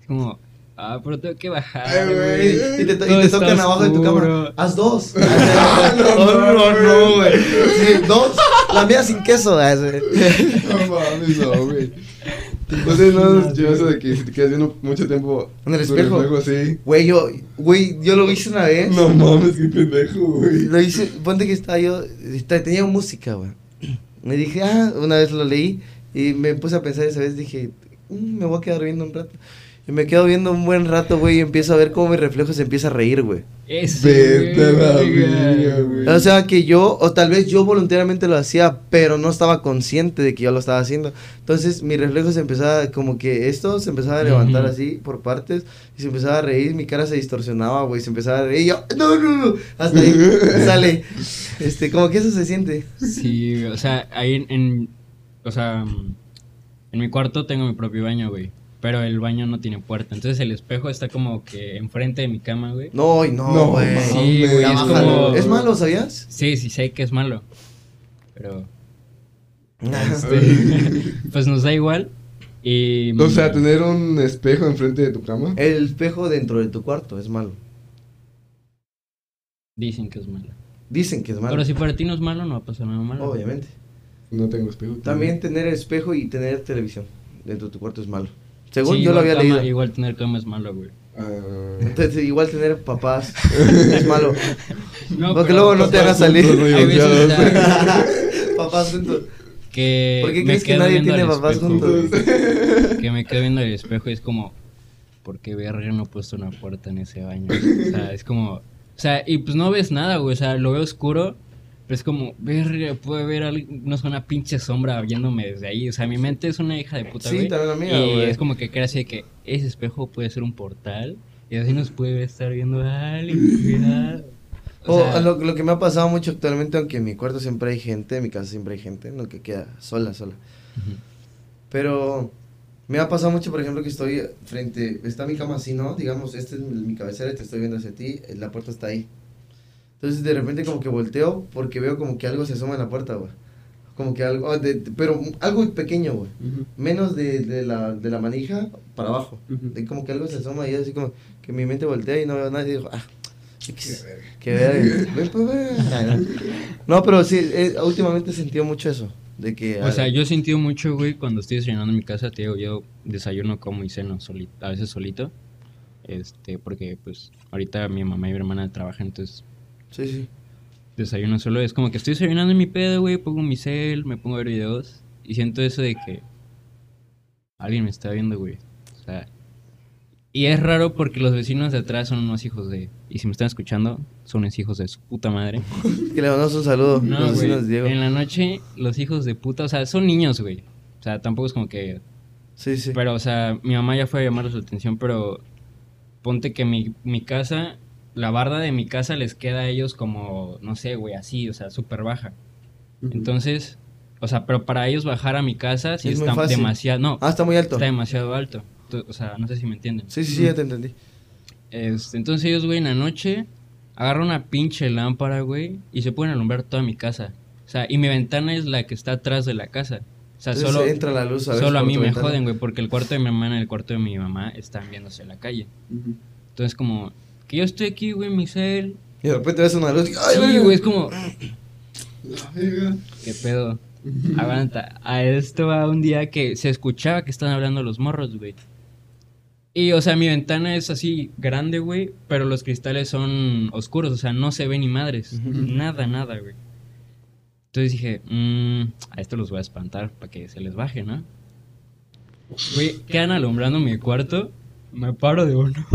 Es como, ah, pero tengo que bajar, Ay, güey. güey. Y te, y te tocan abajo de tu oscuro. Haz dos. no, no, no, güey. Sí, dos. La mía sin queso. ah, sí. No mames, no. Entonces, no, yo eso de que si te quedas viendo mucho tiempo ¿En el tu espejo? sí. Güey, yo, güey, yo lo hice una vez. No mames, qué pendejo, güey. Lo hice, ponte que estaba yo, está- tenía música, güey. Me dije, ah, una vez lo leí y me puse a pensar esa vez, dije, "Mm, me voy a quedar viendo un rato. Y me quedo viendo un buen rato, güey, y empiezo a ver cómo mi reflejo se empieza a reír, güey. Vete a la güey. O sea, que yo, o tal vez yo voluntariamente lo hacía, pero no estaba consciente de que yo lo estaba haciendo. Entonces, mi reflejo se empezaba, como que esto se empezaba a levantar así por partes, y se empezaba a reír, mi cara se distorsionaba, güey, se empezaba a reír, y yo, no, no, no, hasta ahí sale. Este, como que eso se siente. Sí, güey, o sea, ahí en, en- o sea, en mi cuarto tengo mi propio baño, güey. Pero el baño no tiene puerta. Entonces el espejo está como que enfrente de mi cama, güey. No, y no, No, güey. Sí, es como... ¿Es malo, sabías? Sí, sí, sé que es malo. Pero, este, pues nos da igual. Y... O sea, tener un espejo enfrente de tu cama. El espejo dentro de tu cuarto es malo. Dicen que es malo. Dicen que es malo. Pero si para ti no es malo, no va a pasar nada malo. Obviamente. No tengo espejo. También tener espejo y tener televisión dentro de tu cuarto es malo. Según Sí, yo lo había cama- leído. Igual tener cama es malo, güey. Ah, Entonces, igual tener papás es malo. No, Porque luego no te hagas salir. papás juntos. que ¿Por qué me crees que quedo nadie viendo tiene papás espejo, juntos? güey. que me quedo viendo el espejo y es como, ¿por qué verga no he puesto una puerta en ese baño? O sea, es como, o sea, y pues no ves nada, güey, o sea, lo veo oscuro, Pero es como, verga, puede algo, no sé, una pinche sombra viéndome desde ahí. O sea, mi mente es una hija de puta, Sí, güey. también mía, Y güey. es como que crea así de que ese espejo puede ser un portal. Y así nos puede estar viendo alguien, cuidado. O O sea, lo, lo que me ha pasado mucho actualmente, aunque en mi cuarto siempre hay gente, en mi casa siempre hay gente, no que queda sola, sola. Pero me ha pasado mucho, por ejemplo, que estoy frente, está mi cama así, ¿no? Digamos, este es mi cabecera y te estoy viendo hacia ti, la puerta está ahí. Entonces de repente como que volteo porque veo como que algo se asoma en la puerta, güey. Como que algo, de- de- pero algo pequeño, güey. Menos de, de, la, de la manija para abajo. De como que algo se asoma y así como que mi mente voltea y no veo a nadie y digo, ah, X, que verga. Ven, pues, ven. Ah, no. No, pero sí, eh, últimamente he sentido mucho eso. De que. O sea, yo he sentido mucho, güey, cuando estoy desayunando en mi casa, te digo, yo desayuno como y ceno solito, a veces solito. Este, porque pues ahorita mi mamá y mi hermana trabajan, entonces Sí, sí. desayuno solo. Es como que estoy desayunando en mi pedo, güey, pongo mi cel, me pongo a ver videos y siento eso de que alguien me está viendo, güey. O sea, y es raro porque los vecinos de atrás son unos hijos de... Y si me están escuchando, son unos hijos de su puta madre. Que le mandamos un saludo. No, los vecinos de Diego. En la noche, los hijos de puta, o sea, son niños, güey. O sea, tampoco es como que Sí, sí. Pero, o sea, mi mamá ya fue a llamar su atención, pero ponte que mi, mi casa, la barda de mi casa les queda a ellos como, no sé, güey, así, o sea, súper baja. Entonces, o sea, pero para ellos bajar a mi casa sí Es muy está fácil. demasiado, no, Ah, está muy alto. está demasiado alto. O sea, no sé si me entienden. Sí, sí, sí, ya te entendí. Este, entonces ellos, güey, en la noche agarran una pinche lámpara, güey, y se pueden alumbrar toda mi casa. O sea, y mi ventana es la que está atrás de la casa. O sea, Entonces solo, entra la luz a solo a mí me ventana. joden, güey, porque el cuarto de mi hermana y el cuarto de mi mamá están viéndose la calle. Entonces, como, que yo estoy aquí, güey, en mi cel. Y de repente ves una luz y. ¡Ay, Sí, verga! güey, es como. ¿qué pedo? Aguanta. A esto va un día que se escuchaba que estaban hablando los morros, güey. Y, o sea, mi ventana es así grande, güey, pero los cristales son oscuros, o sea, no se ve ni madres. Nada, nada, güey. Entonces dije, mmm, a esto los voy a espantar para que se les baje, ¿no? Güey, quedan alumbrando mi cuarto, me paro de uno.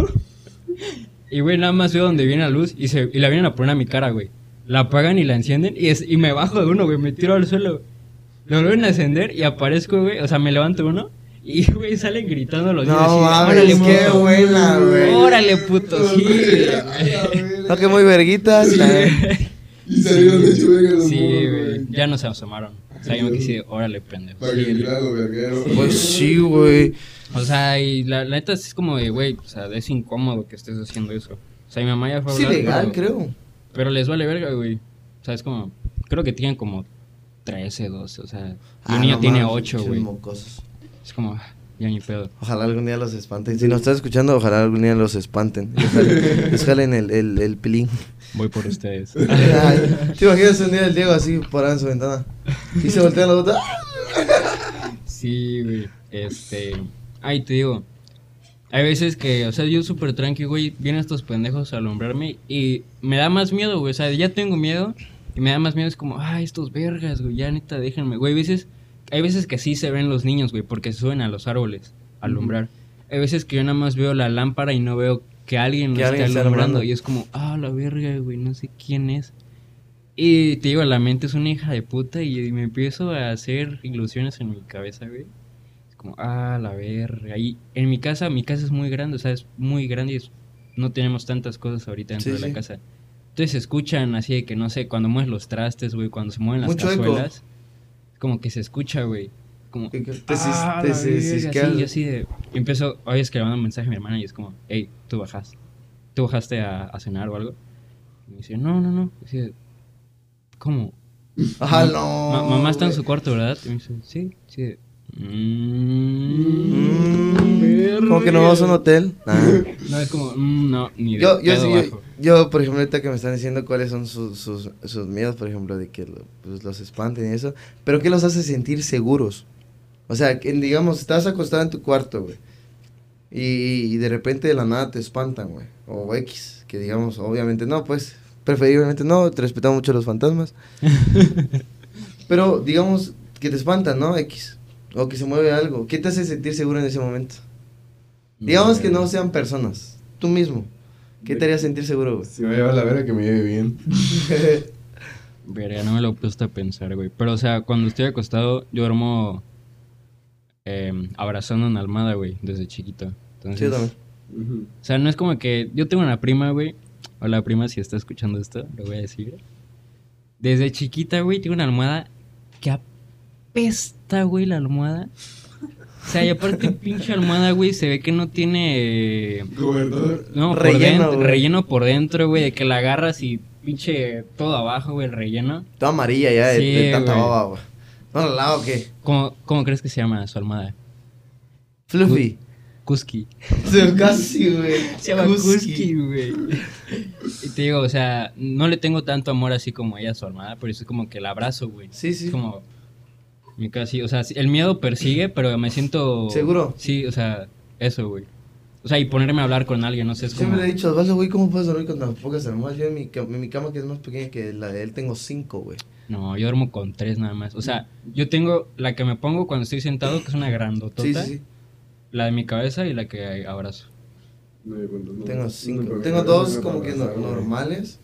Y, güey, nada más veo donde viene la luz y, se, y la vienen a poner a mi cara, güey. La apagan y la encienden y, es, y me bajo de uno, güey, me tiro al suelo. Lo vuelven a encender y aparezco, güey, o sea, me levanto uno y, güey, salen gritando los. No así, mames, "Órale, qué puto". buena, güey. Órale, puto, sí. No, que muy verguitas. Y salieron de Sí, güey. Ya no se asomaron. O sea, yo me quise, órale, pendejo. Para que claro, verguero. Pues sí, güey. O sea, y la, la neta sí es como de, güey, o sea, es incómodo que estés haciendo eso. O sea, mi mamá ya fue a Es hablar, ilegal, pero, creo. Pero les vale verga, güey. O sea, es como, creo que tienen como 13, 12, o sea, y Ah, un niño no tiene mames, 8, pinches güey. mocosos. Es como, ah, ya ni pedo. Ojalá algún día los espanten. Si nos estás escuchando, ojalá algún día los espanten. Les jalen, les jalen el, el, el pilín. Voy por ustedes. Ay, ¿Te imaginas un día el Diego así parado en su ventana? Y se voltean los otros. Sí, güey. Este. Ay, te digo. Hay veces que, o sea, yo súper tranqui, güey. Vienen estos pendejos a alumbrarme y me da más miedo, güey. O sea, ya tengo miedo y me da más miedo. Es como, ay, estos vergas, güey. Ya neta, déjenme. Güey, hay veces, hay veces que sí se ven los niños, güey, porque se suben a los árboles a alumbrar. Hay veces que yo nada más veo la lámpara y no veo que alguien lo Que esté alguien esté alumbrando. Y es como, ah, la verga, güey, no sé quién es. Y te digo, la mente es una hija de puta y me empiezo a hacer ilusiones en mi cabeza, güey. Es como, ah, la verga. Y en mi casa, mi casa es muy grande, o sea, es muy grande y es- no tenemos tantas cosas ahorita dentro Sí, de la sí. casa. Entonces se escuchan así de que, no sé, cuando mueves los trastes, güey, cuando se mueven las Mucho eco. cazuelas, como que se escucha, güey. Como, te ah, te la cis- verga, cisqueas. sí, yo así de... Empiezo, oye, es que le mando un mensaje a mi hermana y es como, hey, tú bajas. ¿Tú bajaste a, a cenar o algo? Y me dice, no, no, no. Y así de, ¿Cómo? Ma- no. ma- mamá está en su cuarto, ¿verdad? Y me dice, sí, sí. Mm, Mm, ¿Cómo que no vamos a un hotel? Ah. No, es como, mm, no, ni de Yo, yo, sí, yo, yo, por ejemplo, ahorita que me están diciendo cuáles son sus, sus, sus miedos, por ejemplo, de que lo- pues, los espanten y eso, pero ¿qué los hace sentir seguros? O sea, que, digamos, estás acostado en tu cuarto, güey, y, y de repente de la nada te espantan, güey, o X, que digamos, obviamente no, pues, preferiblemente no, te respetamos mucho los fantasmas, pero digamos que te espantan, ¿no? X, o que se mueve algo, ¿qué te hace sentir seguro en ese momento? Digamos que no sean personas, tú mismo. ¿Qué te haría sentir seguro, güey? Si me va a llevar la verga que me lleve bien. Verga, no me lo he puesto a pensar, güey. Pero, o sea, cuando estoy acostado, yo duermo eh, abrazando una almohada, güey, desde chiquito. Entonces, Sí, yo también. O sea, no es como que. Yo tengo una prima, güey. Hola, prima, si está escuchando esto, lo voy a decir. Desde chiquita, güey, tengo una almohada que apesta, güey, la almohada. O sea, y aparte, pinche almohada, güey, se ve que no tiene. Gobernador. No, por Relleno, dentro, relleno por dentro, güey, de que la agarras y pinche todo abajo, güey, el relleno. Toda amarilla ya de, Sí, de tanta baba, güey. ¿No la lavo o qué? ¿Cómo, ¿Cómo crees que se llama su almohada? Fluffy. Kuski. Casi, güey. Se llama Kuski, güey. Y te digo, o sea, no le tengo tanto amor así como ella a su almohada, pero es como que la abrazo, güey. Sí, sí. Es como. Me casi, o sea, sí, el miedo persigue, pero me siento. ¿Seguro? Sí, o sea, eso, güey. O sea, y ponerme a hablar con alguien, no sé, es como. Siempre le he dicho, Osvaldo, güey, ¿cómo puedes dormir con tan pocas almohadas? Yo en mi, cama, en mi cama, que es más pequeña que la de él, tengo cinco, güey. No, yo duermo con tres nada más. O sea, yo tengo la que me pongo cuando estoy sentado, que es una grandotota. Sí, sí, sí. La de mi cabeza y la que abrazo. No, yo cuento, no. Tengo cinco. Tengo dos como que normales,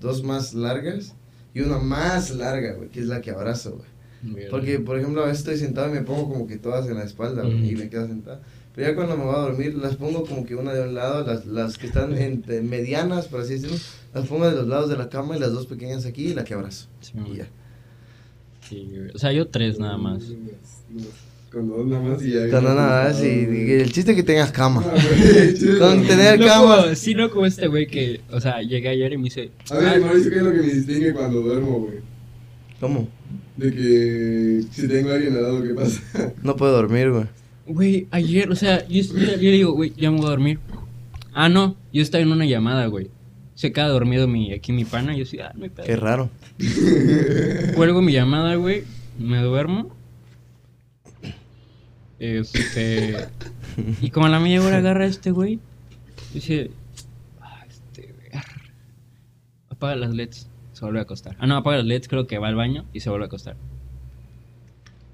dos más largas y una más larga, güey, que es la que abrazo, güey. Porque, por ejemplo, a veces estoy sentado y me pongo como que todas en la espalda, güey, y me quedo sentado. Pero ya cuando me voy a dormir, las pongo como que una de un lado, las, las que están entre medianas, por así decirlo, las pongo de los lados de la cama y las dos pequeñas aquí y la que abrazo. Sí, Y ya. sí, o sea, yo tres nada más. Con dos nada más y ya. Cuando nada más, y, y el chiste es que tengas cama. Ah, güey, chido. Con tener No cama. como, sí, no como este güey que, o sea, llegué ayer y me dice, A ver, "Ah, Mauricio, ¿qué es lo que me distingue cuando duermo, güey? ¿Cómo? De que si tengo a alguien al lado, ¿qué pasa? No puedo dormir, güey. Güey, ayer, o sea, yo, yo le digo, güey, ya me voy a dormir. Ah, no, yo estaba en una llamada, güey. Se queda dormido mi, aquí mi pana yo sí, ah, no hay pedo. Qué raro. Cuelgo mi llamada, güey, me duermo. Este. Y como a la media hora agarra este güey, dice, ah, este, güey, arr". apaga las LEDs, se vuelve a acostar. Ah, no, apaga las LEDs, creo que va al baño y se vuelve a acostar.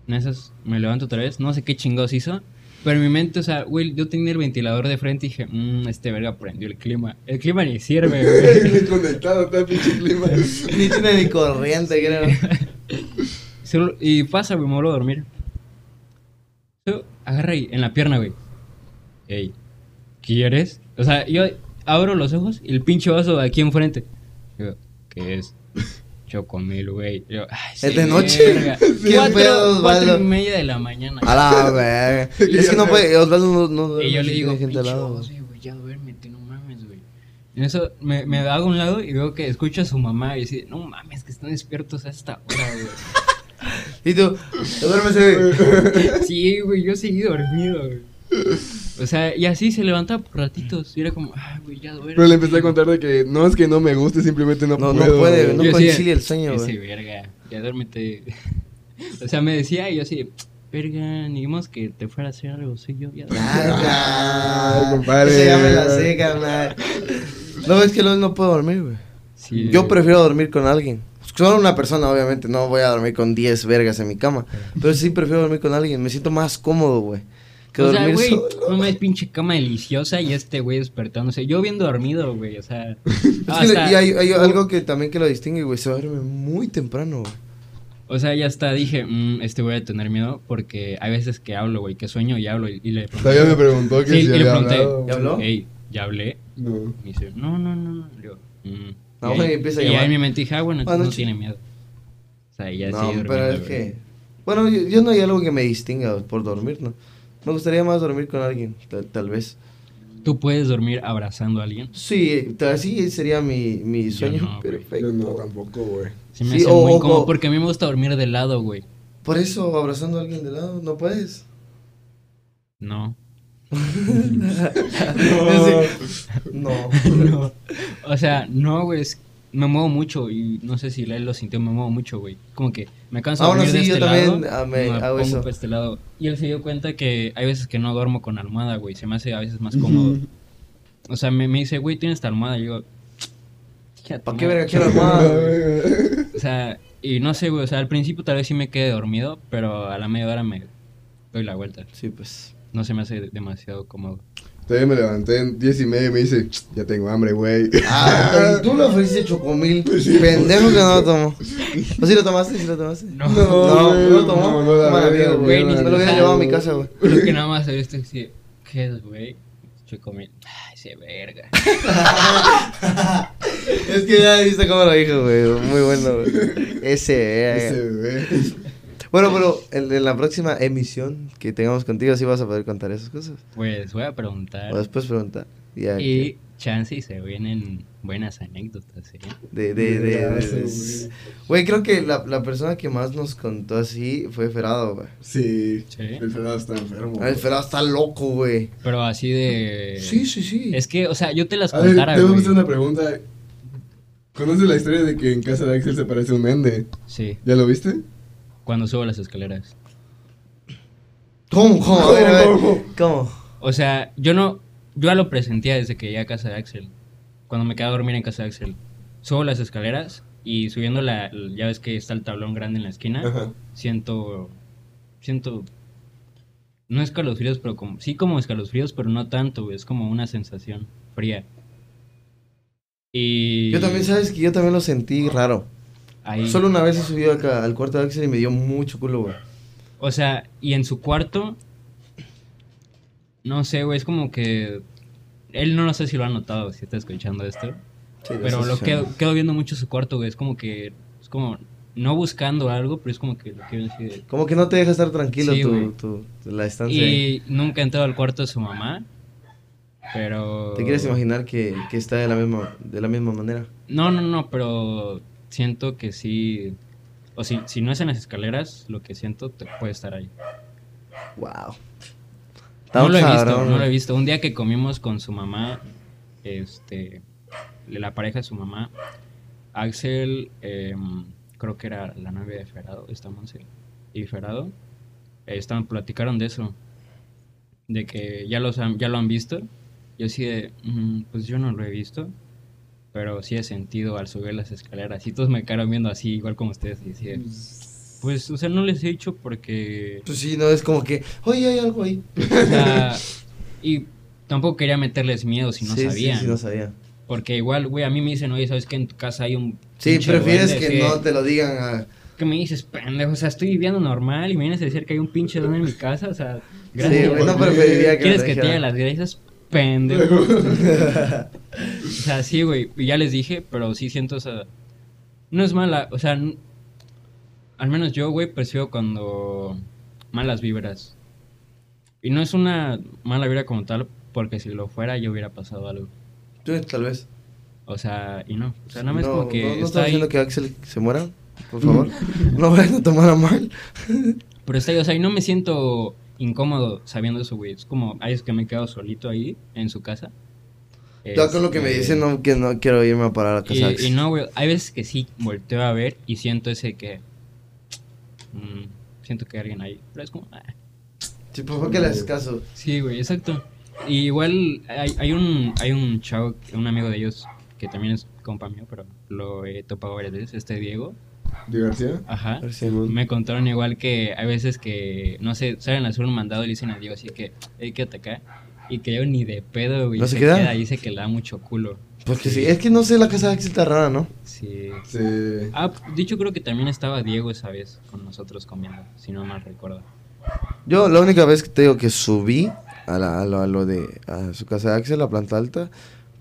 En esas me levanto otra vez, no sé qué chingados hizo, pero en mi mente, o sea, güey, yo tenía el ventilador de frente y dije, mmm, este verga prendió el clima. El clima ni sirve, güey. Desconectado, está el pinche clima. Ni tiene ni corriente, creo. Solo- y pasa, güey, me vuelvo a dormir. Yo, agarra ahí, en la pierna, güey. Ey, ¿quieres? O sea, yo abro los ojos y el pinche vaso de aquí enfrente. Yo, ¿qué es? Chocomil, güey. Yo, ay, ¿Es sí, de noche? ¿Qué Cuatro, pedo, cuatro y media de la mañana. A la verga. Es que no puede, Osvaldo no, no duerme Y yo le digo, gente lado. güey. Ya duérmete, no mames, güey. En eso me, me hago a un lado y veo que escucha a su mamá y dice, no mames, que están despiertos a esta hora, güey. Y tú, duérmese, güey. Sí, güey, yo seguí dormido, güey. O sea, y así se levantaba por ratitos. Y era como, ah, güey, ya duerme. Pero le empecé a contar de que no es que no me guste, simplemente no, No, no puedo. puede, güey. no Yo concilia decía, el sueño, Ese güey. verga, ya duérmete. o sea, me decía y yo así, verga, ni más que te fuera a hacer algo, sí, yo ya. Ah, Ay, compadre. Esa ya me la sé, carnal. No, es que luego no puedo dormir, güey. Sí, Yo güey. prefiero dormir con alguien. Solo una persona, obviamente. No voy a dormir con 10 vergas en mi cama. Pero sí prefiero dormir con alguien. Me siento más cómodo, güey. Que O sea, dormir güey, solo. no me pinche cama deliciosa y este güey despertándose. Yo bien dormido, güey, o sea. Es que hasta- y hay, hay algo que también que lo distingue, güey. Se duerme muy temprano, güey. O sea, ya hasta dije, mm, este voy a tener miedo porque hay veces que hablo, güey, que sueño y hablo y, y le Todavía me preguntó que Sí, si y le pregunté. hablado. ¿Ya habló? Ey, ¿ya hablé? No. Y dice, no, no, no, no. Yo, mm. No, y, ahí, empieza a y ahí llamar. en mi mente dije, ah, bueno, entonces Buenas no tiene miedo. O sea, ya No, sigue pero durmiendo, es que... Bueno, yo, yo no hay algo que me distinga por dormir, ¿no? Me gustaría más dormir con alguien, tal, tal vez. ¿Tú puedes dormir abrazando a alguien? Sí, tal- así sería mi, mi sueño no, perfecto. Yo no, tampoco, güey. Se me Sí, hace o- muy incómodo porque a mí me gusta dormir de lado, güey. Por eso, abrazando a alguien de lado, no puedes. No. No. no. O sea, no, güey. es- Me muevo mucho y no sé si él lo sintió, me muevo mucho, güey. Como que me canso Ah, de dormir de sí, yo este también, lado. ah, me me hago eso. para este lado. Y él se dio cuenta que hay veces que no duermo con almohada, güey. Se me hace a veces más cómodo. O sea, me, me dice, güey, tienes esta almohada. Y yo, "Hija, ¿Para qué madre". verga quiero almohada? güey? O sea, y no sé, güey. O sea, al principio tal vez sí me quedé dormido, pero a la media hora me doy la vuelta. Sí, pues. No se me hace demasiado cómodo. Todavía me levanté en 10 y media y me dice, ya tengo hambre, güey. Ah, y tú le ofreciste chocomil. Pendejo que no lo tomó. ¿O sí lo tomaste? ¿Sí lo tomaste? No. No, no lo tomó. No, la güey, Me lo siquiera llevado a mi casa, güey. Creo que nada más he visto así. ¿Qué es, güey? Chocomil. Ay, se verga. Es que ya viste cómo lo dijo, güey. Muy bueno, güey. Ese, Ese eh. Bueno, pero en, en la próxima emisión que tengamos contigo, sí vas a poder contar esas cosas. Pues voy a preguntar. O después preguntar. Ya, Y chance y se vienen buenas anécdotas, ¿eh? De, de, de, de- Vergazo, de- güey. Güey, creo que la, la persona que más nos contó así fue Ferado, güey. Sí. Sí. El Fernando está enfermo. El Ferado está loco, güey. Pero así de. Sí, sí, sí. Es que, o sea, yo te las A contara, te voy a güey. hacer una pregunta. ¿Conoces la historia de que en casa de Axel se parece un mende? Sí, ¿Ya lo viste? Cuando subo las escaleras. ¿Cómo, cómo? A ver, a ver. ¿Cómo? ¿Cómo? O sea, yo no. Yo ya lo presentía desde que llegué a casa de Axel. Cuando me quedé a dormir en casa de Axel. Subo las escaleras y subiendo la. Ya ves que está el tablón grande en la esquina. Ajá. Siento. Siento. No escalofríos, pero como. Sí, como escalofríos, pero no tanto. Es como una sensación fría. Y. Yo también, ¿sabes que Yo también lo sentí raro. Ahí. Solo una vez he subido acá al cuarto de Axel y me dio mucho culo, güey. O sea, y en su cuarto. No sé, güey, es como que. Él no lo sé si lo ha notado, si está escuchando esto. Sí, Pero lo quedo, quedo viendo mucho su cuarto, güey. Es como que. Es como. No buscando algo, pero es como que lo quiero decir. Como que no te deja estar tranquilo Sí, tu, la estancia. Y nunca he entrado al cuarto de su mamá. Pero. ¿Te quieres imaginar que, que está de la misma de la misma manera? No, no, no, pero siento que sí. O si, si no es en las escaleras, lo que siento te puede estar ahí. Wow. No lo he visto, no lo he visto. Un día que comimos con su mamá, este, la pareja de su mamá, Axel, em, creo que era la novia de Ferado, esta Monse, y Ferado, eh, estaban, platicaron de eso, de que ya, los han- ya lo han visto. Yo sí de, "Mm, pues yo no lo he visto, pero sí he sentido al subir las escaleras. Y todos me quedaron viendo así, igual como ustedes, y así de, pues, o sea, no les he dicho porque... Pues sí, no es como que, oye, hay algo ahí. O sea, y tampoco quería meterles miedo si no sí, sabían. Sí, sí, no sabía. Porque igual, güey, a mí me dicen, oye, ¿sabes que en tu casa hay un... Sí, prefieres duende?" que no te lo digan a... ¿Qué me dices, pendejo? O sea, estoy viviendo normal y me vienes a decir que hay un pinche duende en mi casa, o sea... Sí, Gracias. güey, no preferiría que ¿Quieres me que te diga las gracias? Pendejo. o sea, sí, güey, y ya les dije, pero sí siento, o sea... No es mala, o sea... Al menos yo, güey, percibo cuando... Malas vibras. Y no es una mala vibra como tal, porque si lo fuera ya hubiera pasado algo. Tú, tal vez. O sea, y no. O sea, nada más como que no, no está ahí. diciendo que Axel se muera, por favor. no vayan a tomar a mal. Pero está ahí, o sea, y no me siento incómodo sabiendo eso, güey. Es como, hay veces que me he quedado solito ahí, en su casa. Yo con lo que me dicen, no, que no quiero irme a parar a casa Y, y no, güey, hay veces que sí volteo a ver y siento ese que... mm, siento que hay alguien ahí. Pero es como... ah, Sí, por favor que le haces caso. Sí, güey, exacto. Y igual hay, hay un hay un chavo, un amigo de ellos, que también es compa mío, pero lo he topado varias veces, este Diego. ¿De García? Ajá. Me contaron igual que hay veces que, no sé, salen a hacer un mandado y le dicen a Diego así que, hey, quédate acá. Y que yo ni de pedo, güey. ¿No se queda? Dice que le da mucho culo. Porque sí, es que no sé, la casa de Axel está rara, ¿no? Sí. Sí. Ah, dicho creo que también estaba Diego esa vez con nosotros comiendo, si no mal recuerdo. Yo la única vez que te digo que subí a, la- a lo, a lo de a su casa de Axel, la planta alta,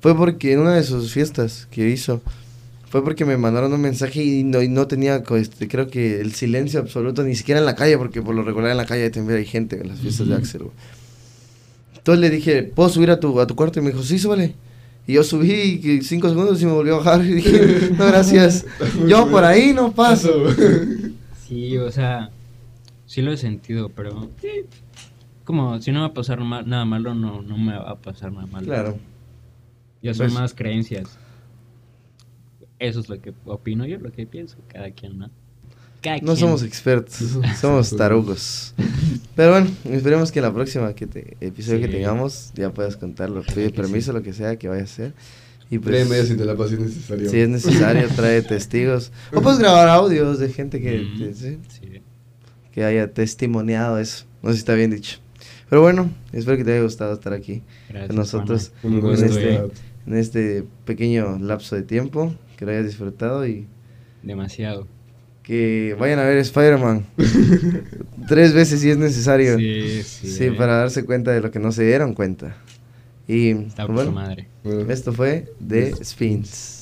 fue porque en una de sus fiestas que hizo, fue porque me mandaron un mensaje y no, y no tenía, co- este, creo que el silencio absoluto, ni siquiera en la calle, porque por lo regular en la calle también hay gente en las fiestas de. Axel, güey. Entonces le dije, ¿puedo subir a tu, a tu cuarto? Y me dijo, sí, súbale. Y yo subí y cinco segundos y me volvió a bajar y dije, no, gracias. Yo por ahí no paso. Sí, o sea, sí lo he sentido, pero... Como, si no va a pasar nada malo, no, no me va a pasar nada malo. Claro. Ya son Pues- más creencias. Eso es lo que opino yo, lo que pienso. Cada quien, ¿no? Cada No quien. somos expertos, somos tarugos. Pero bueno, esperemos que en la próxima que te, episodio que Sí. tengamos ya puedas contarlo. Pide que permiso, sí. lo que sea que vaya a hacer. Y pues, Créeme si te la pasé necesario. si es necesario, trae testigos. O puedes grabar audios de gente que, Mm, que- sí, sí. que haya testimoniado eso. No sé si está bien dicho. Pero bueno, espero que te haya gustado estar aquí Gracias, con nosotros en este, en este pequeño lapso de tiempo. Que lo hayas disfrutado y Demasiado. que vayan a ver Spider-Man tres veces si es necesario. Sí, sí. Sí, eh. para darse cuenta de lo que no se dieron cuenta. Y Está por bueno, madre. Esto fue The Spins.